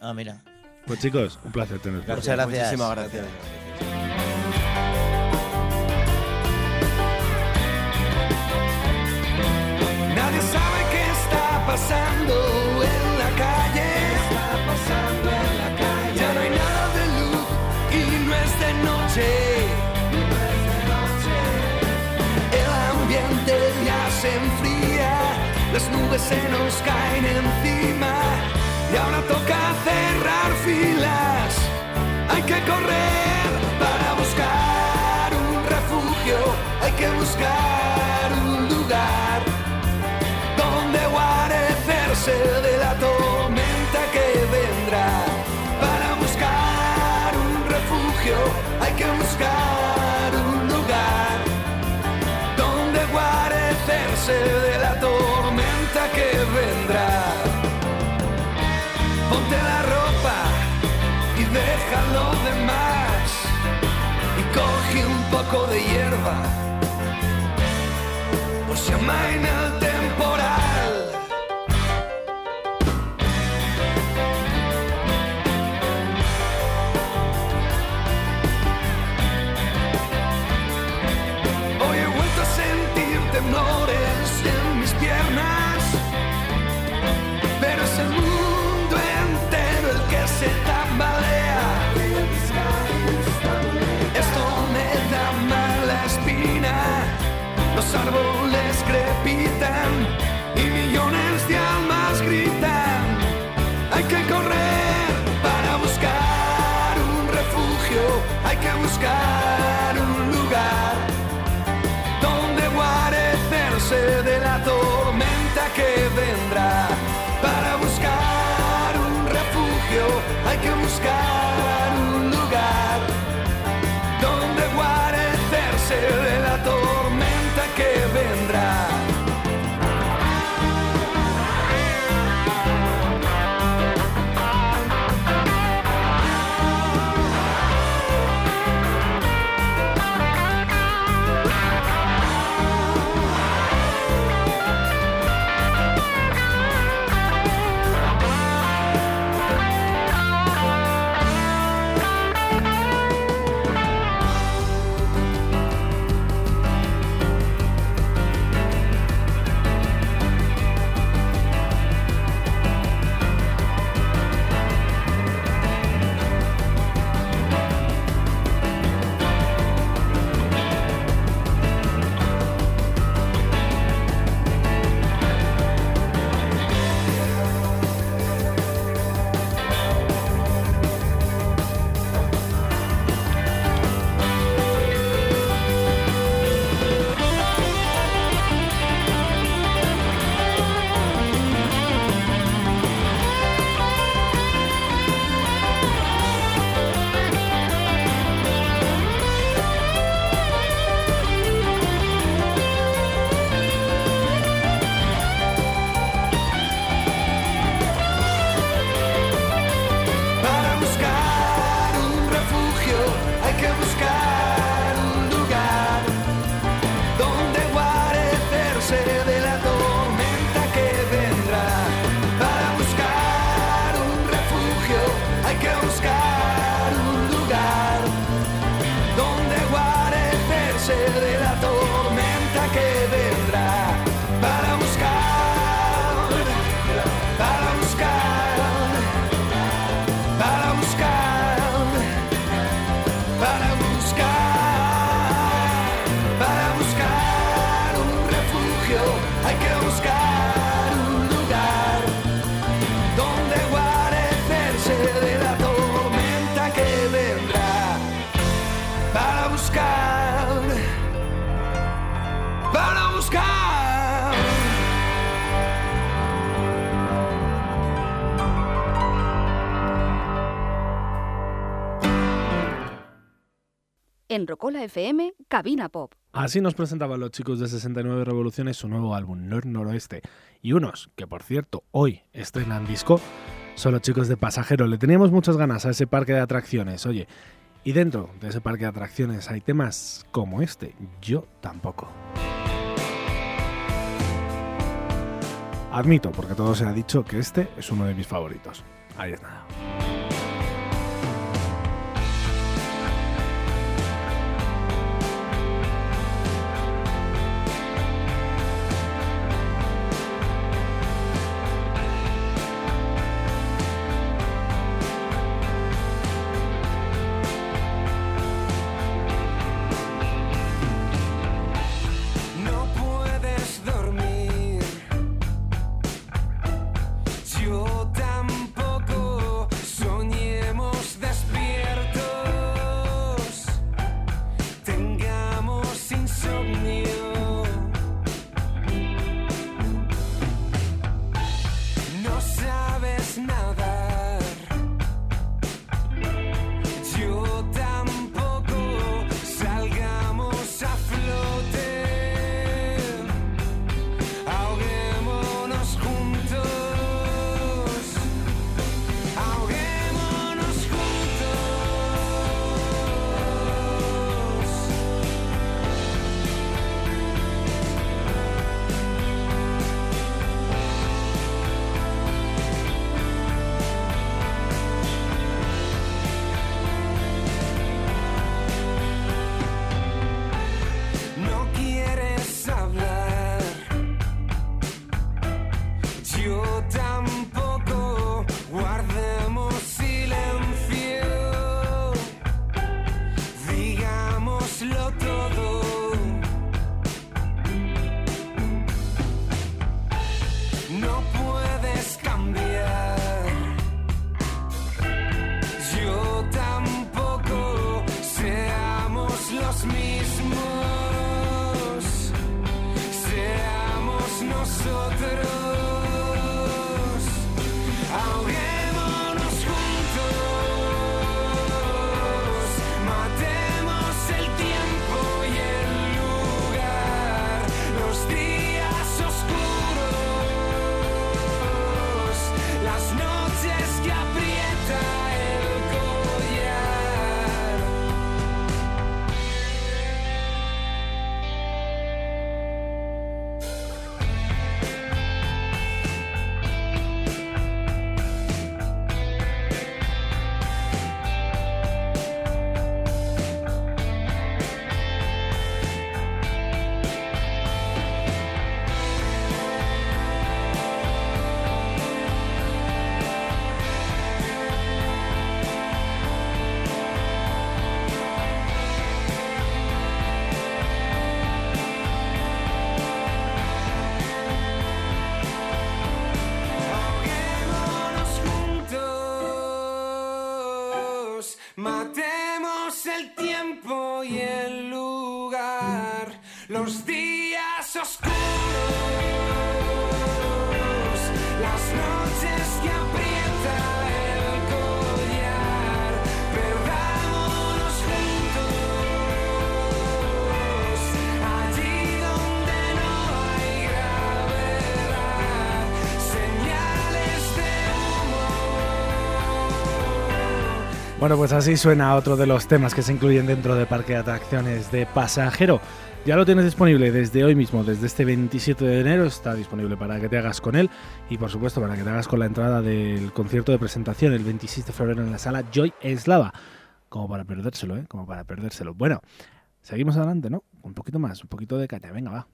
Speaker 7: Ah, mira.
Speaker 2: Pues chicos, un placer teneros.
Speaker 7: Muchas
Speaker 2: aquí.
Speaker 7: gracias.
Speaker 8: Muchísimas gracias.
Speaker 6: Nadie sabe qué está pasando se nos caen encima y ahora toca cerrar filas. Hay que correr para buscar un refugio, hay que buscar un lugar donde guarecerse de la tormenta que vendrá. Para buscar un refugio hay que buscar un lugar donde guarecerse de Ponte la ropa y deja lo demás y coge un poco de hierba por si amaina el temporal. se tambalea. Esto me da mala espina. Los árboles crepitan y millones de almas gritan. Hay que correr para buscar un refugio. Hay que buscar un lugar donde guarecerse de que buscar
Speaker 5: En Rocola FM, Cabina Pop.
Speaker 2: Así nos presentaban los chicos de 69 Revoluciones su nuevo álbum, Nor Noroeste. Y unos, que por cierto, hoy estrenan disco, son los chicos de Pasajero. Le teníamos muchas ganas a ese parque de atracciones, oye. Y dentro de ese parque de atracciones hay temas como este, Yo tampoco. Admito, porque todo se ha dicho, que este es uno de mis favoritos. Ahí es Bueno, pues así suena otro de los temas que se incluyen dentro de Parque de Atracciones de Pasajero. Ya lo tienes disponible desde hoy mismo, desde este 27 de enero, está disponible para que te hagas con él y por supuesto para que te hagas con la entrada del concierto de presentación el 26 de febrero en la sala Joy Eslava. Como para perdérselo, ¿eh? Como para perdérselo. Bueno, seguimos adelante, ¿no? Un poquito más, un poquito de caña, venga, va.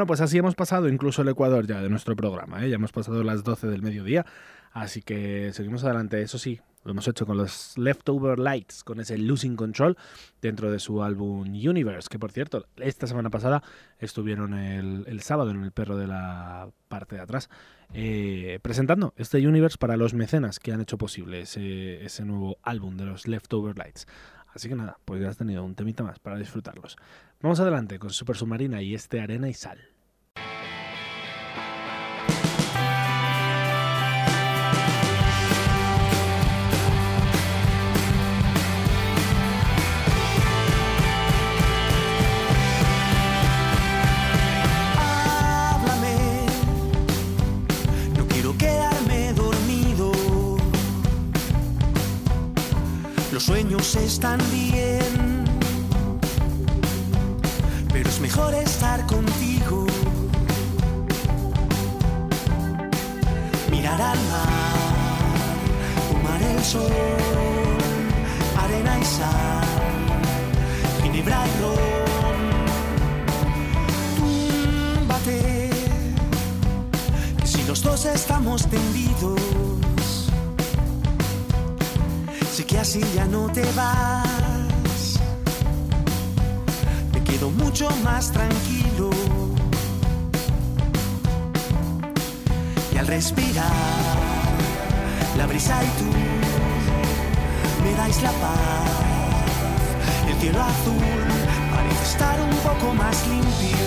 Speaker 2: Bueno, pues así hemos pasado incluso el Ecuador ya de nuestro programa, ¿eh? ya hemos pasado las 12 del mediodía, así que seguimos adelante. Eso sí, lo hemos hecho con los Leftover Lights, con ese Losing Control dentro de su álbum Universe, que por cierto, esta semana pasada estuvieron el, sábado en el perro de la parte de atrás eh, presentando este Universe para los mecenas que han hecho posible ese, ese nuevo álbum de los Leftover Lights. Así que nada, pues ya has tenido un temita más para disfrutarlos. Vamos adelante con Super Submarina y este Arena y Sal.
Speaker 11: Los sueños están bien, pero es mejor estar contigo. Mirar al mar, tomar el sol, arena y sal, ginebra y ron túmbate. Que si los dos estamos tendidos, que así ya no te vas. Me quedo mucho más tranquilo. Y al respirar, la brisa y tú me dais la paz. El cielo azul parece estar un poco más limpio.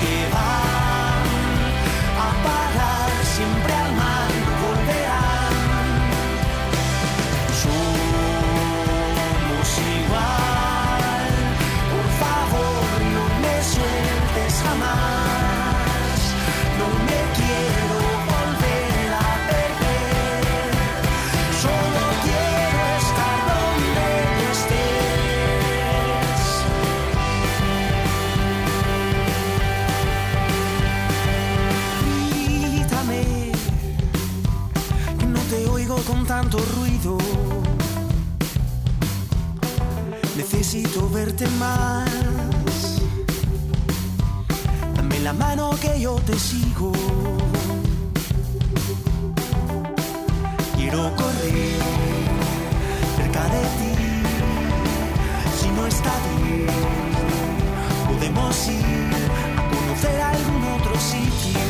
Speaker 11: Que van con tanto ruido. Necesito verte más. Dame la mano que yo te sigo. Quiero correr cerca de ti. Si no está bien, podemos ir a conocer algún otro sitio.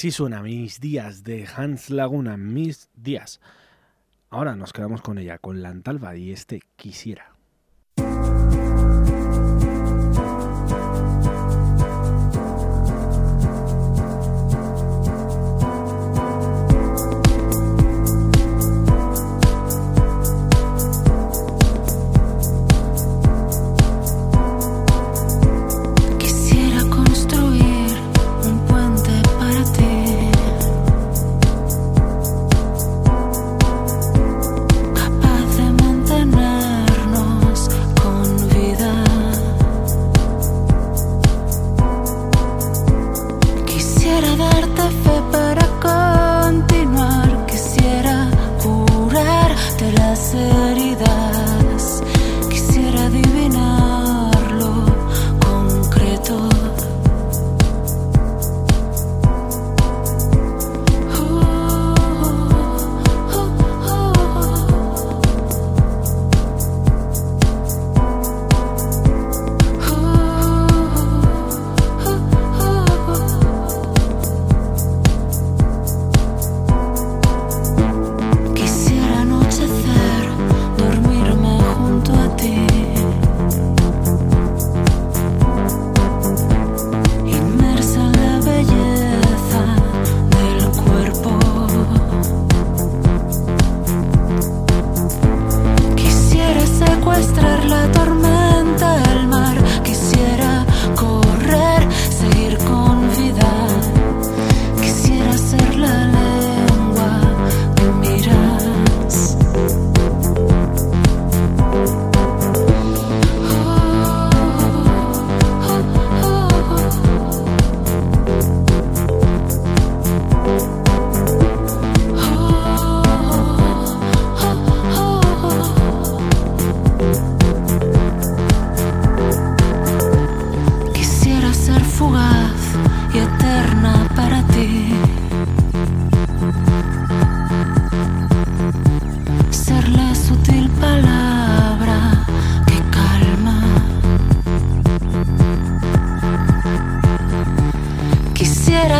Speaker 12: así
Speaker 4: suena Mis Días de Hans Laguna, Mis Días. Ahora nos quedamos con ella, con Lantalva y este Quisiera.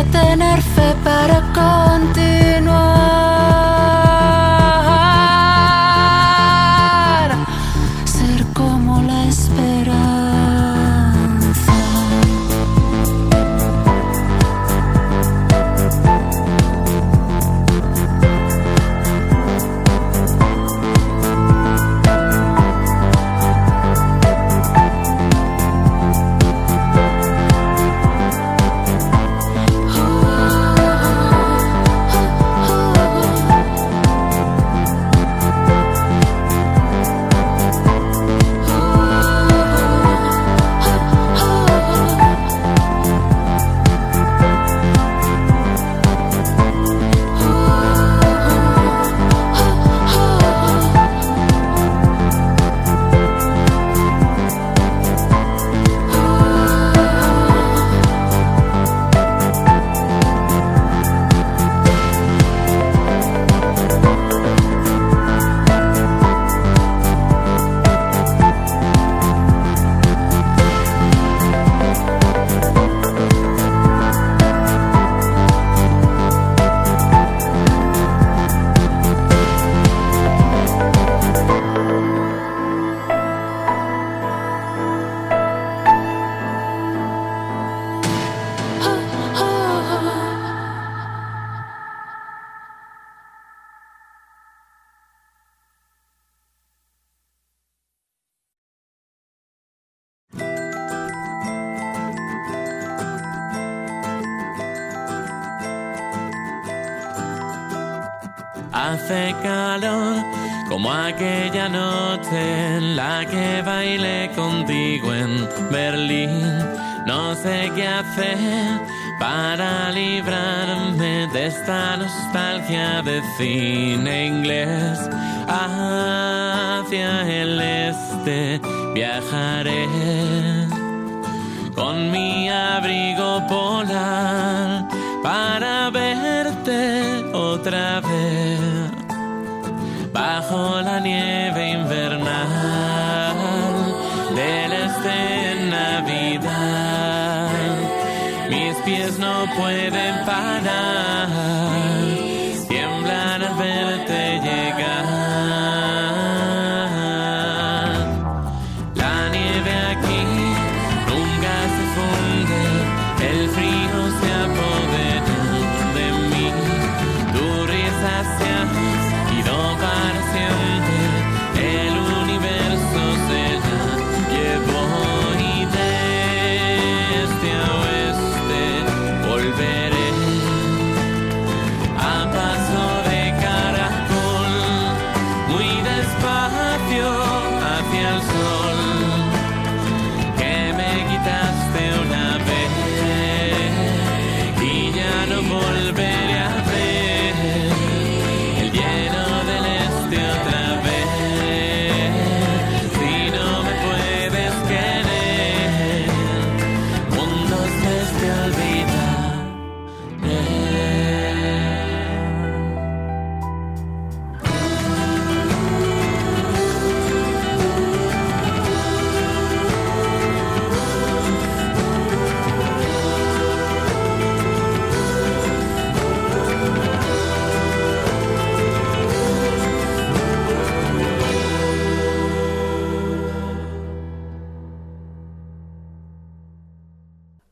Speaker 13: tener fe para
Speaker 14: en la que bailé contigo en Berlín. No sé qué hacer para librarme de esta nostalgia de ti.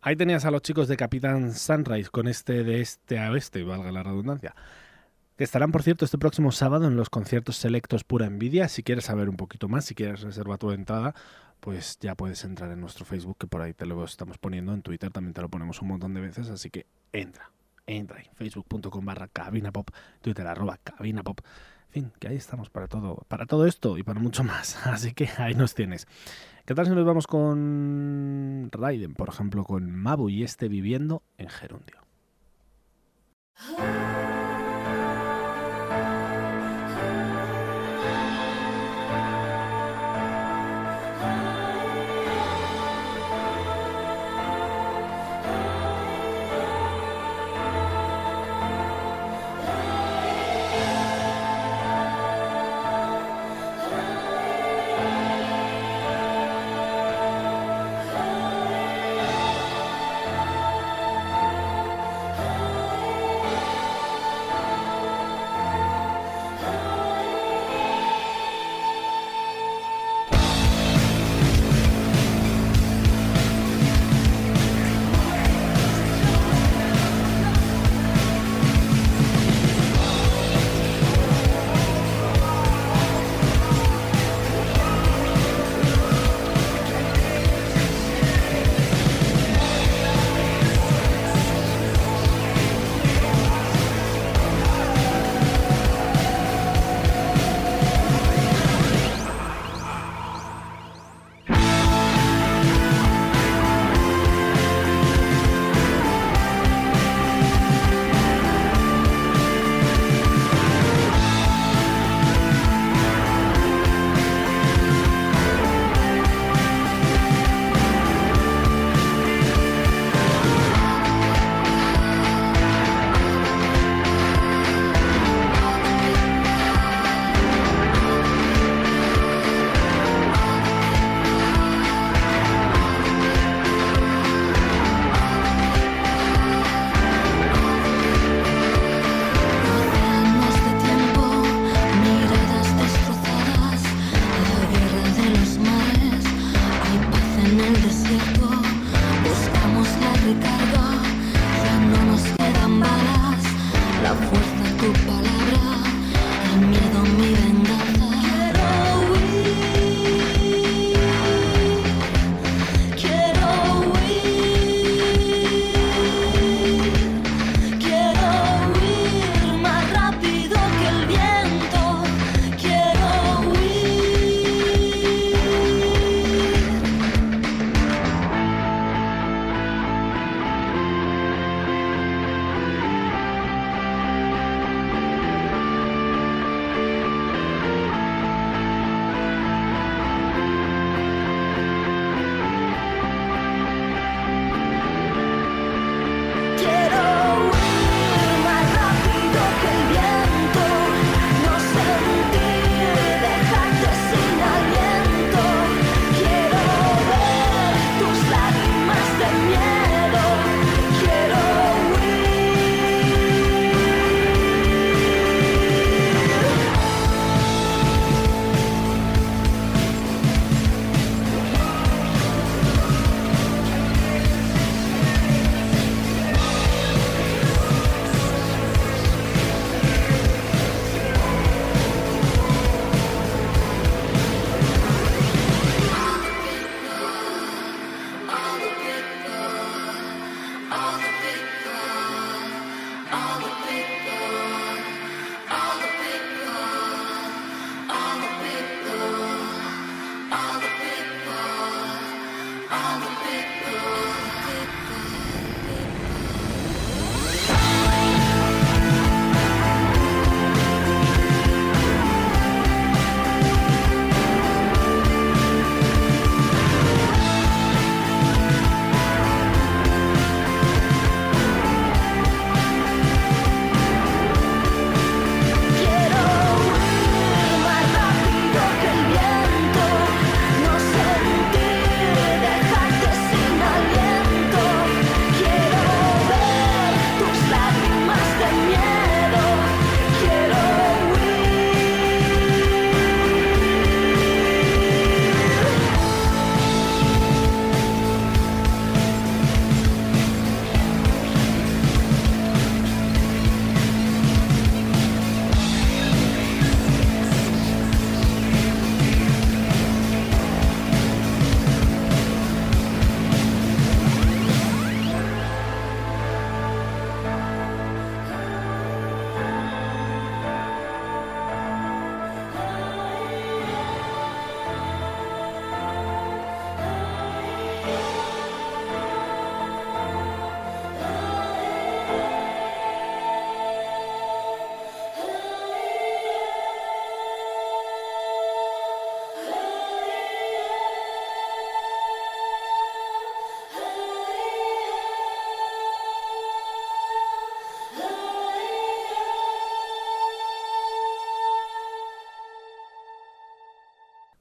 Speaker 2: Ahí tenías a los chicos de Capitán Sunrise con este de este a oeste, valga la redundancia. Que estarán, por cierto, este próximo sábado en los conciertos selectos Pura Envidia. Si quieres saber un poquito más, si quieres reservar tu entrada, pues ya puedes entrar en nuestro Facebook, que por ahí te lo estamos poniendo. En Twitter también te lo ponemos un montón de veces, así que entra, entra ahí. Facebook.com barra cabinapop, Twitter arroba cabinapop. En fin, que ahí estamos para todo, para todo esto y para mucho más. Así que ahí nos tienes. ¿Qué tal si nos vamos con Raiden, por ejemplo, con Mabu y este viviendo en Gerundio?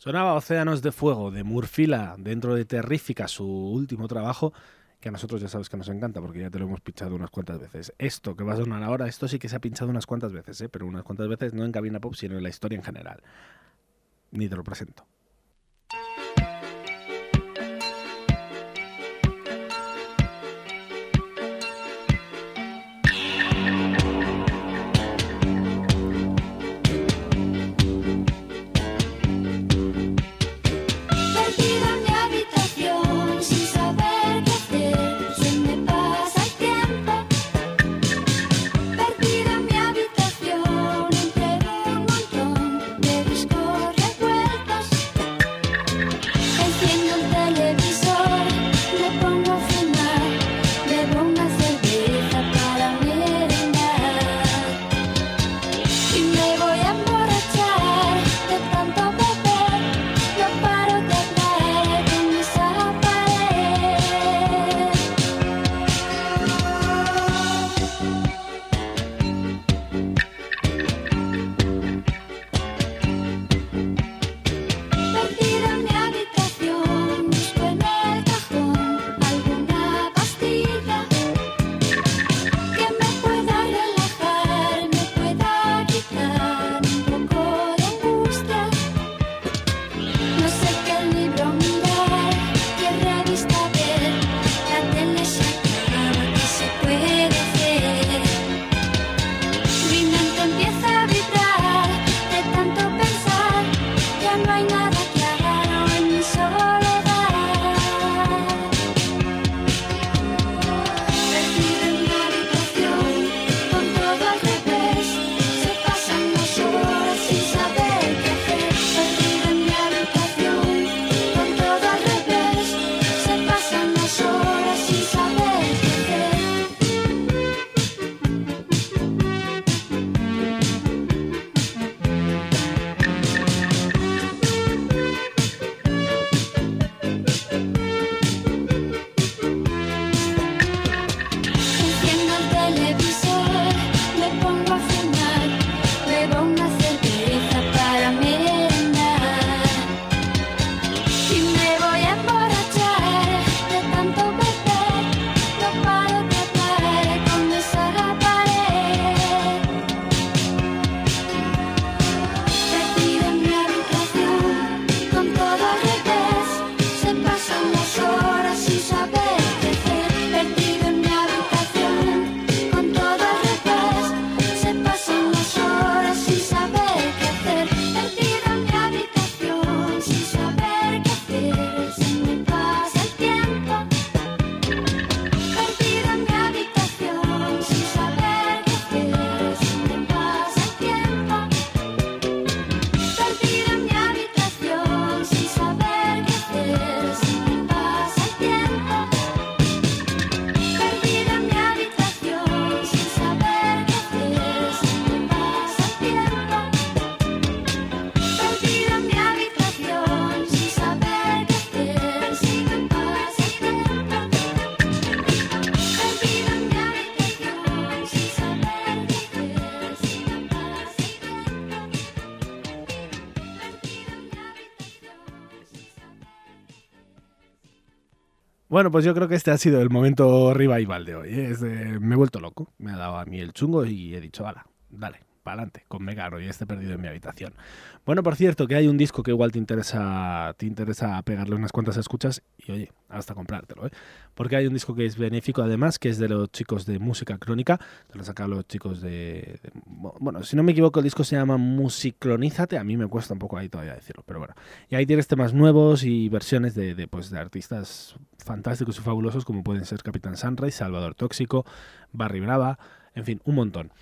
Speaker 15: Sonaba Océanos de Fuego de Murfila dentro de Terrífica, su último trabajo, que a nosotros ya sabes que nos encanta porque ya te lo hemos pinchado unas cuantas veces. Esto que va a sonar ahora, esto sí que se ha pinchado unas cuantas veces, ¿eh? pero unas cuantas veces no en Cabina Pop, sino en la historia en general. Ni te lo presento. Bueno, pues yo creo que este ha sido el momento revival de hoy. ¿eh? Me he vuelto loco. Me ha dado a mí el chungo y he dicho, ala, adelante, con Megaro y este perdido en mi habitación. Bueno, por cierto, que hay un disco que igual te interesa, te interesa pegarle unas cuantas escuchas y oye, hasta comprártelo, ¿eh? Porque hay un disco que es benéfico además, que es de los chicos de Música Crónica, te lo sacan los chicos de, Bueno, si no me equivoco, el disco se llama Musicronízate, a mí me cuesta un poco ahí todavía decirlo, pero bueno. Y ahí tienes temas nuevos y versiones de, de, pues, de artistas fantásticos y fabulosos como pueden ser Capitán Sunrise, Salvador Tóxico, Barry Brava, en fin, un montón.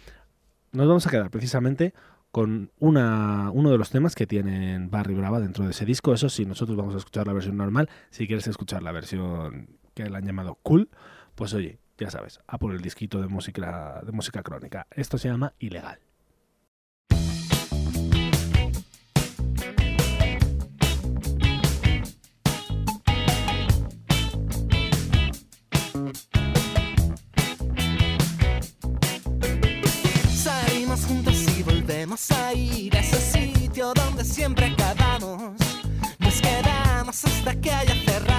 Speaker 15: Nos vamos a quedar precisamente con una, uno de los temas que tienen Barry Brava dentro de ese disco. Eso sí, nosotros vamos a escuchar la versión normal. Si quieres escuchar la versión que le han llamado Cool, pues oye, ya sabes, a por el disquito de música, de música crónica. Esto se llama Ilegal.
Speaker 16: vamos a ir a ese sitio donde siempre acabamos. Nos quedamos hasta que haya cerrado.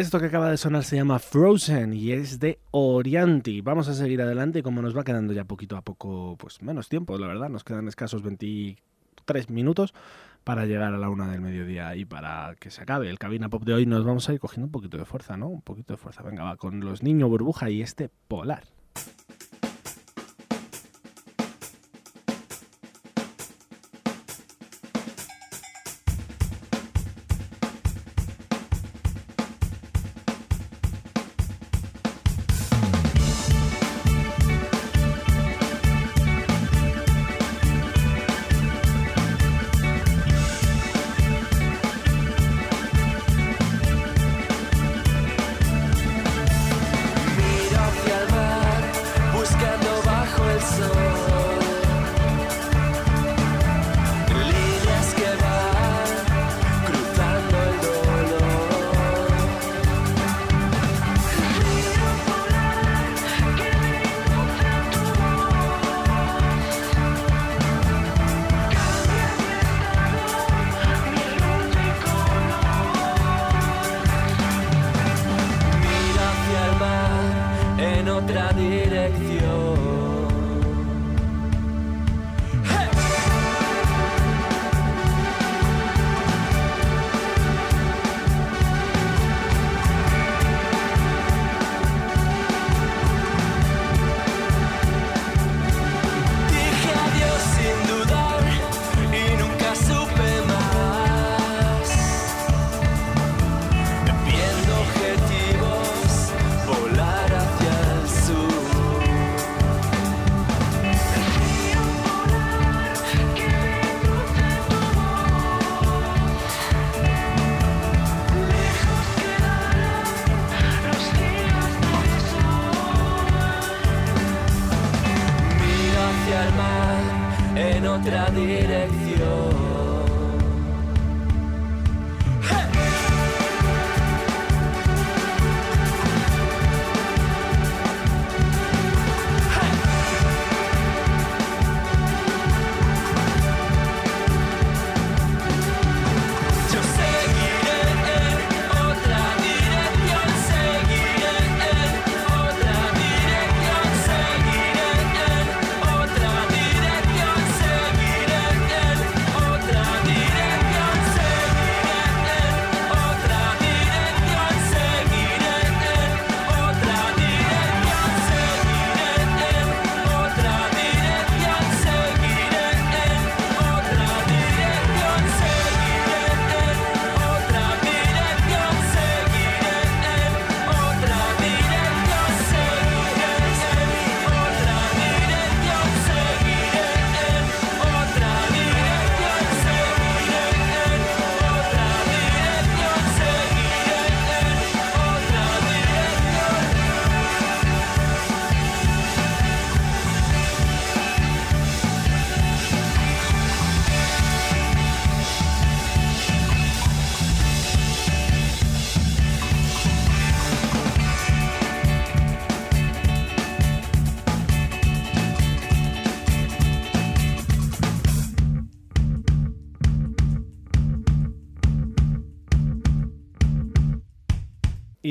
Speaker 17: Esto que acaba de sonar se llama Frozen y es de Orianti. Vamos a seguir adelante como nos va quedando ya poquito a poco, pues menos tiempo, la verdad. Nos quedan escasos 23 minutos para llegar a la una del mediodía y para que se acabe el cabina pop de hoy. Nos vamos a ir cogiendo un poquito de fuerza, ¿no? Un poquito de fuerza. Venga, va con los niños burbuja y este polar.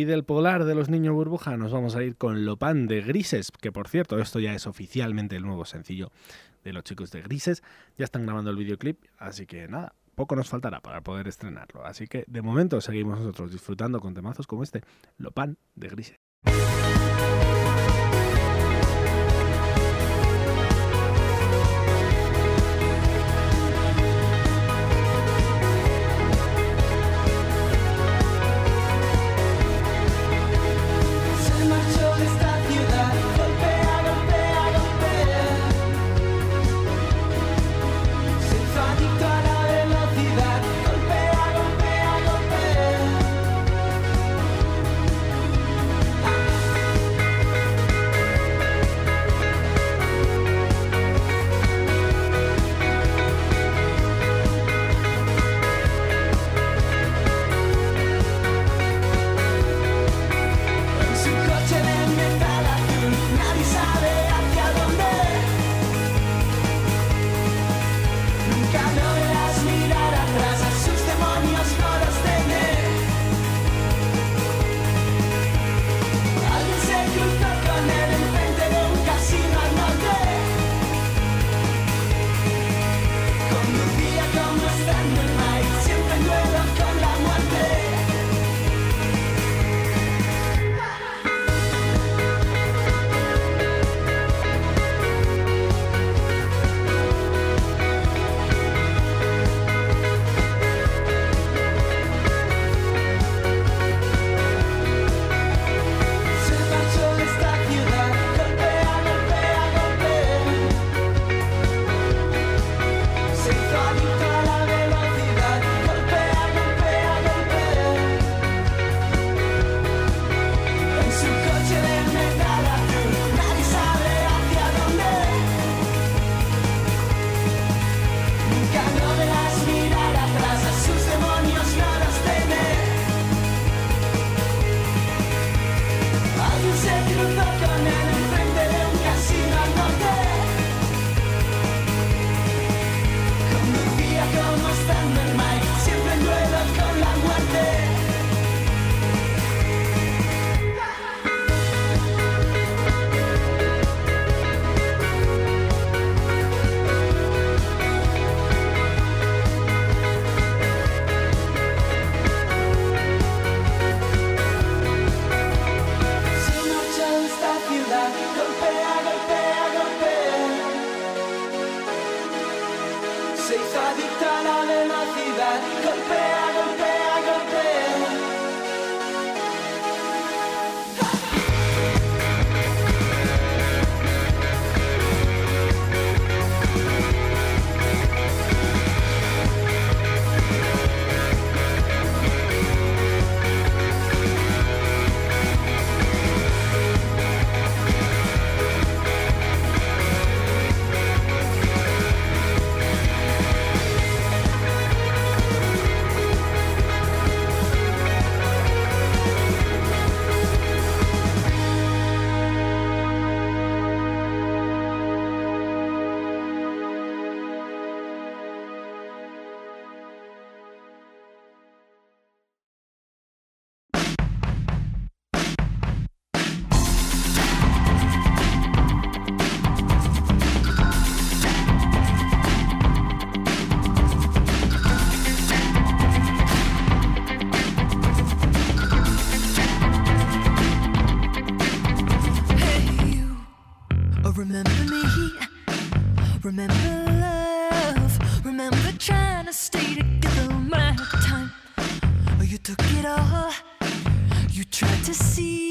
Speaker 17: Del polar de los niños burbuja nos vamos a ir con Lopan de Grises, que por cierto, esto ya es oficialmente el nuevo sencillo de los chicos de Grises. Ya están grabando el videoclip, así que nada, poco nos faltará para poder estrenarlo. Así que de momento seguimos nosotros disfrutando con temazos como este, Lopan de Grises.
Speaker 4: To see.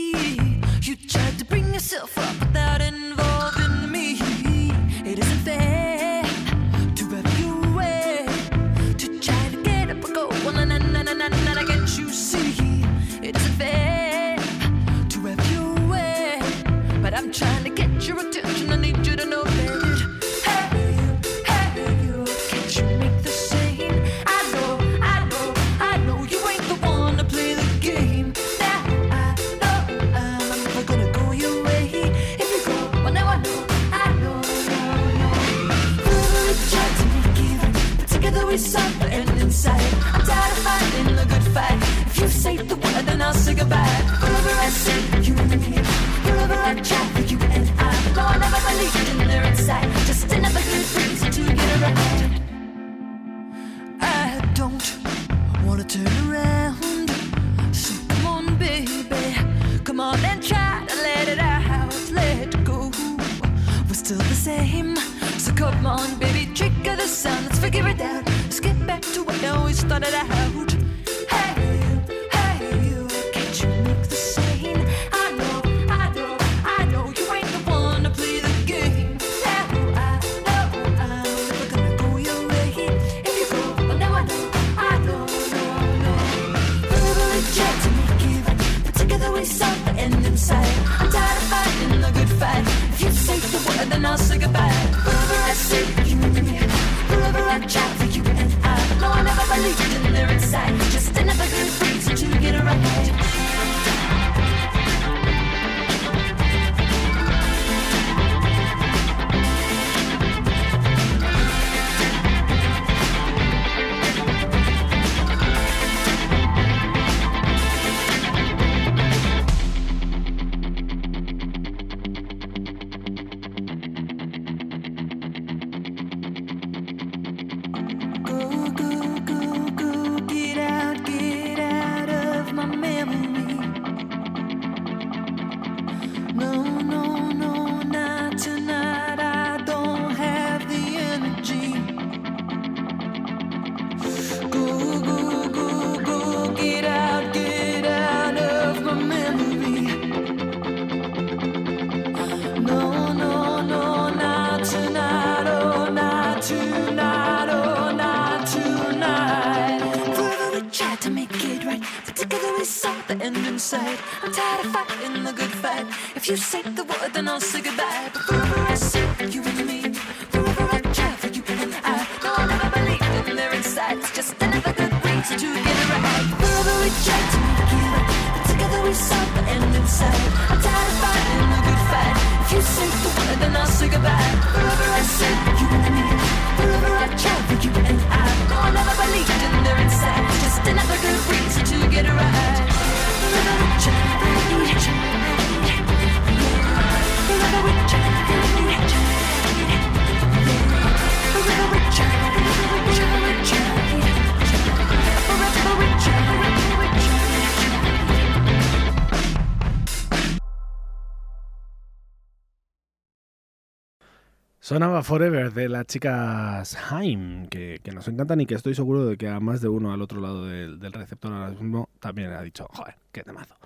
Speaker 2: Sonaba Forever de las chicas Haim, que, que nos encantan y que estoy seguro de que a más de uno al otro lado del, del receptor ahora mismo también ha dicho, joder, qué temazo.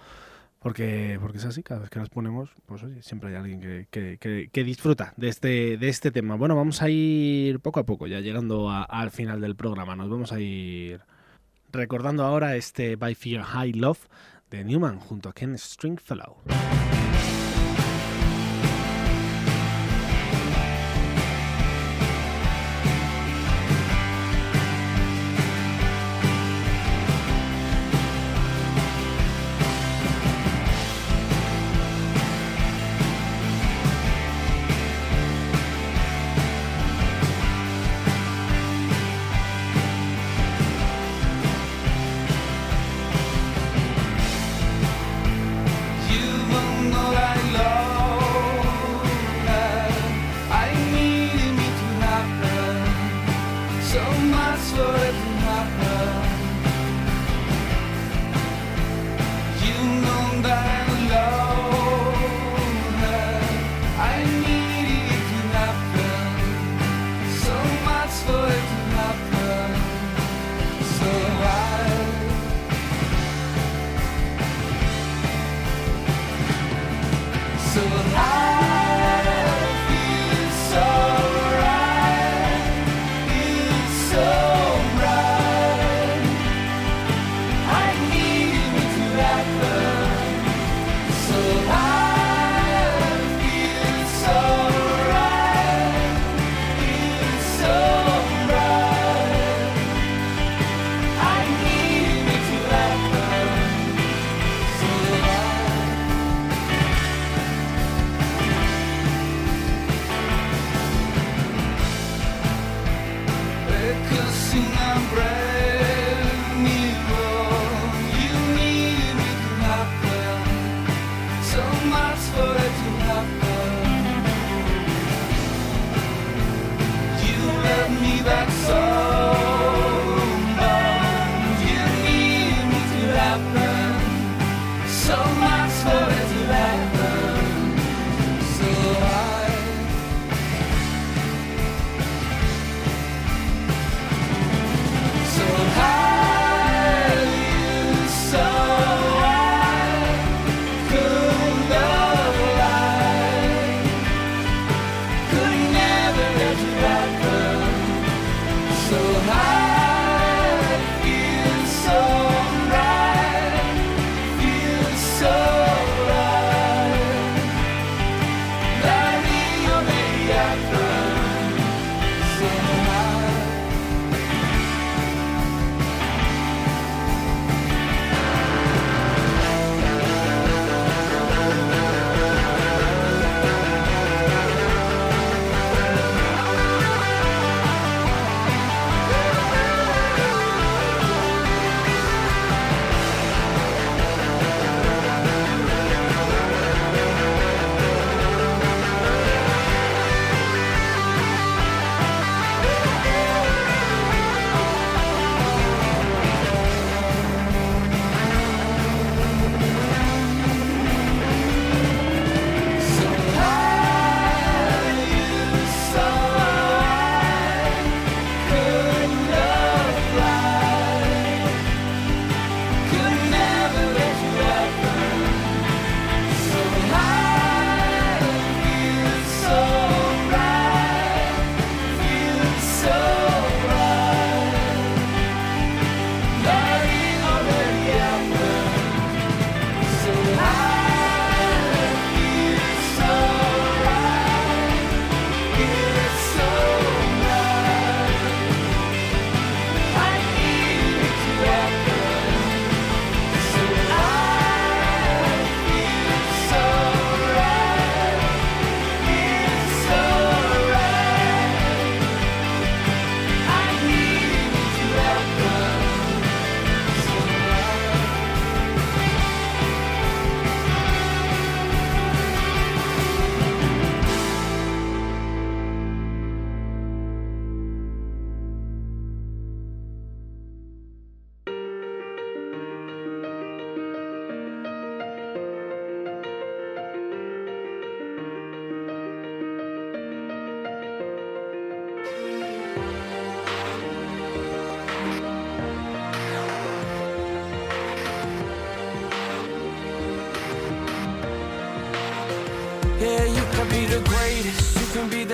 Speaker 2: Porque, porque es así, cada vez que nos ponemos, pues oye, siempre hay alguien que, que- que- disfruta de este, de este tema. Bueno, vamos a ir poco a poco, ya llegando al final del programa. Nos vamos a ir recordando ahora este By Fear High Love de Newman junto a Ken Stringfellow.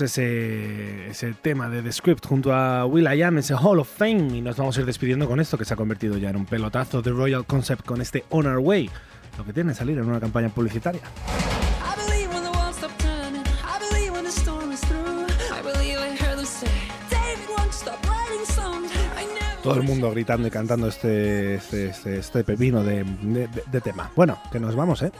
Speaker 2: Ese, ese tema de The Script junto a Will I Am, ese Hall of Fame, y nos vamos a ir despidiendo con esto que se ha convertido ya en un pelotazo de Royal Concept con este On Our Way, lo que tiene salir en una campaña publicitaria. Todo el mundo gritando y cantando este, este, este, este pepino de- de- de tema. Bueno, que nos vamos, ¿eh?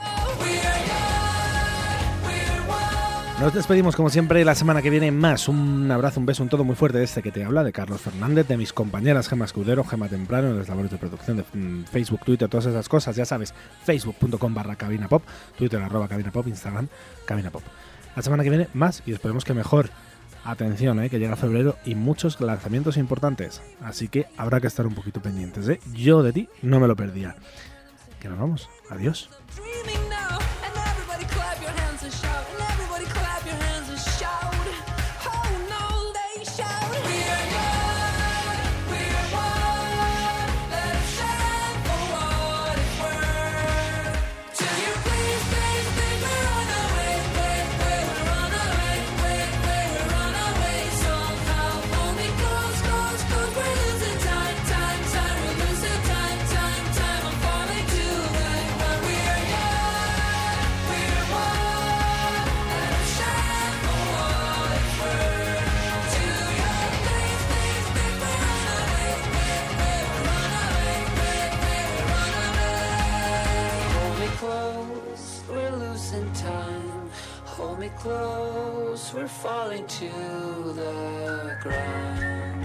Speaker 2: Nos despedimos como siempre la semana que viene más. Un abrazo, un beso, un todo muy fuerte de este que te habla, de Carlos Fernández, de mis compañeras Gema Escudero, Gema Temprano, en las labores de producción de mm, Facebook, Twitter, todas esas cosas. Ya sabes, facebook.com barra cabina pop, Twitter arroba cabina pop, Instagram cabina pop. La semana que viene más y esperemos que mejor. Atención, eh, que llega febrero y muchos lanzamientos importantes. Así que habrá que estar un poquito pendientes. ¿eh? Yo de ti no me lo perdía. Que nos vamos. Adiós.
Speaker 18: Me close, we're falling to the ground.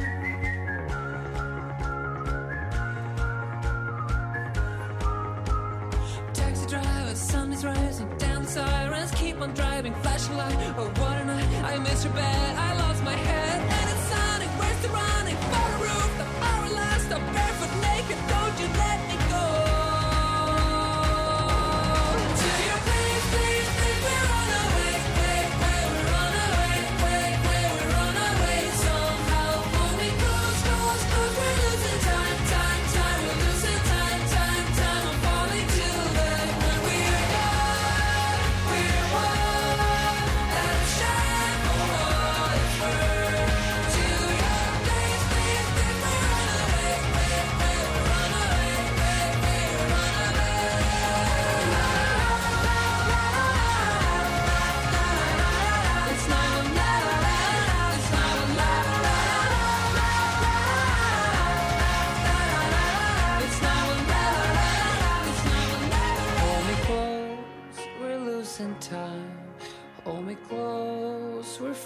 Speaker 18: Taxi driver, the sun is rising down the
Speaker 4: sirens keep on driving, flashing light. Oh, what a night! I missed your bed, I lost my head, and it's sounding. Where's the running? The roof, the hour last, I'm barefoot naked. Don't you let me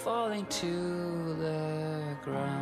Speaker 4: falling to the ground.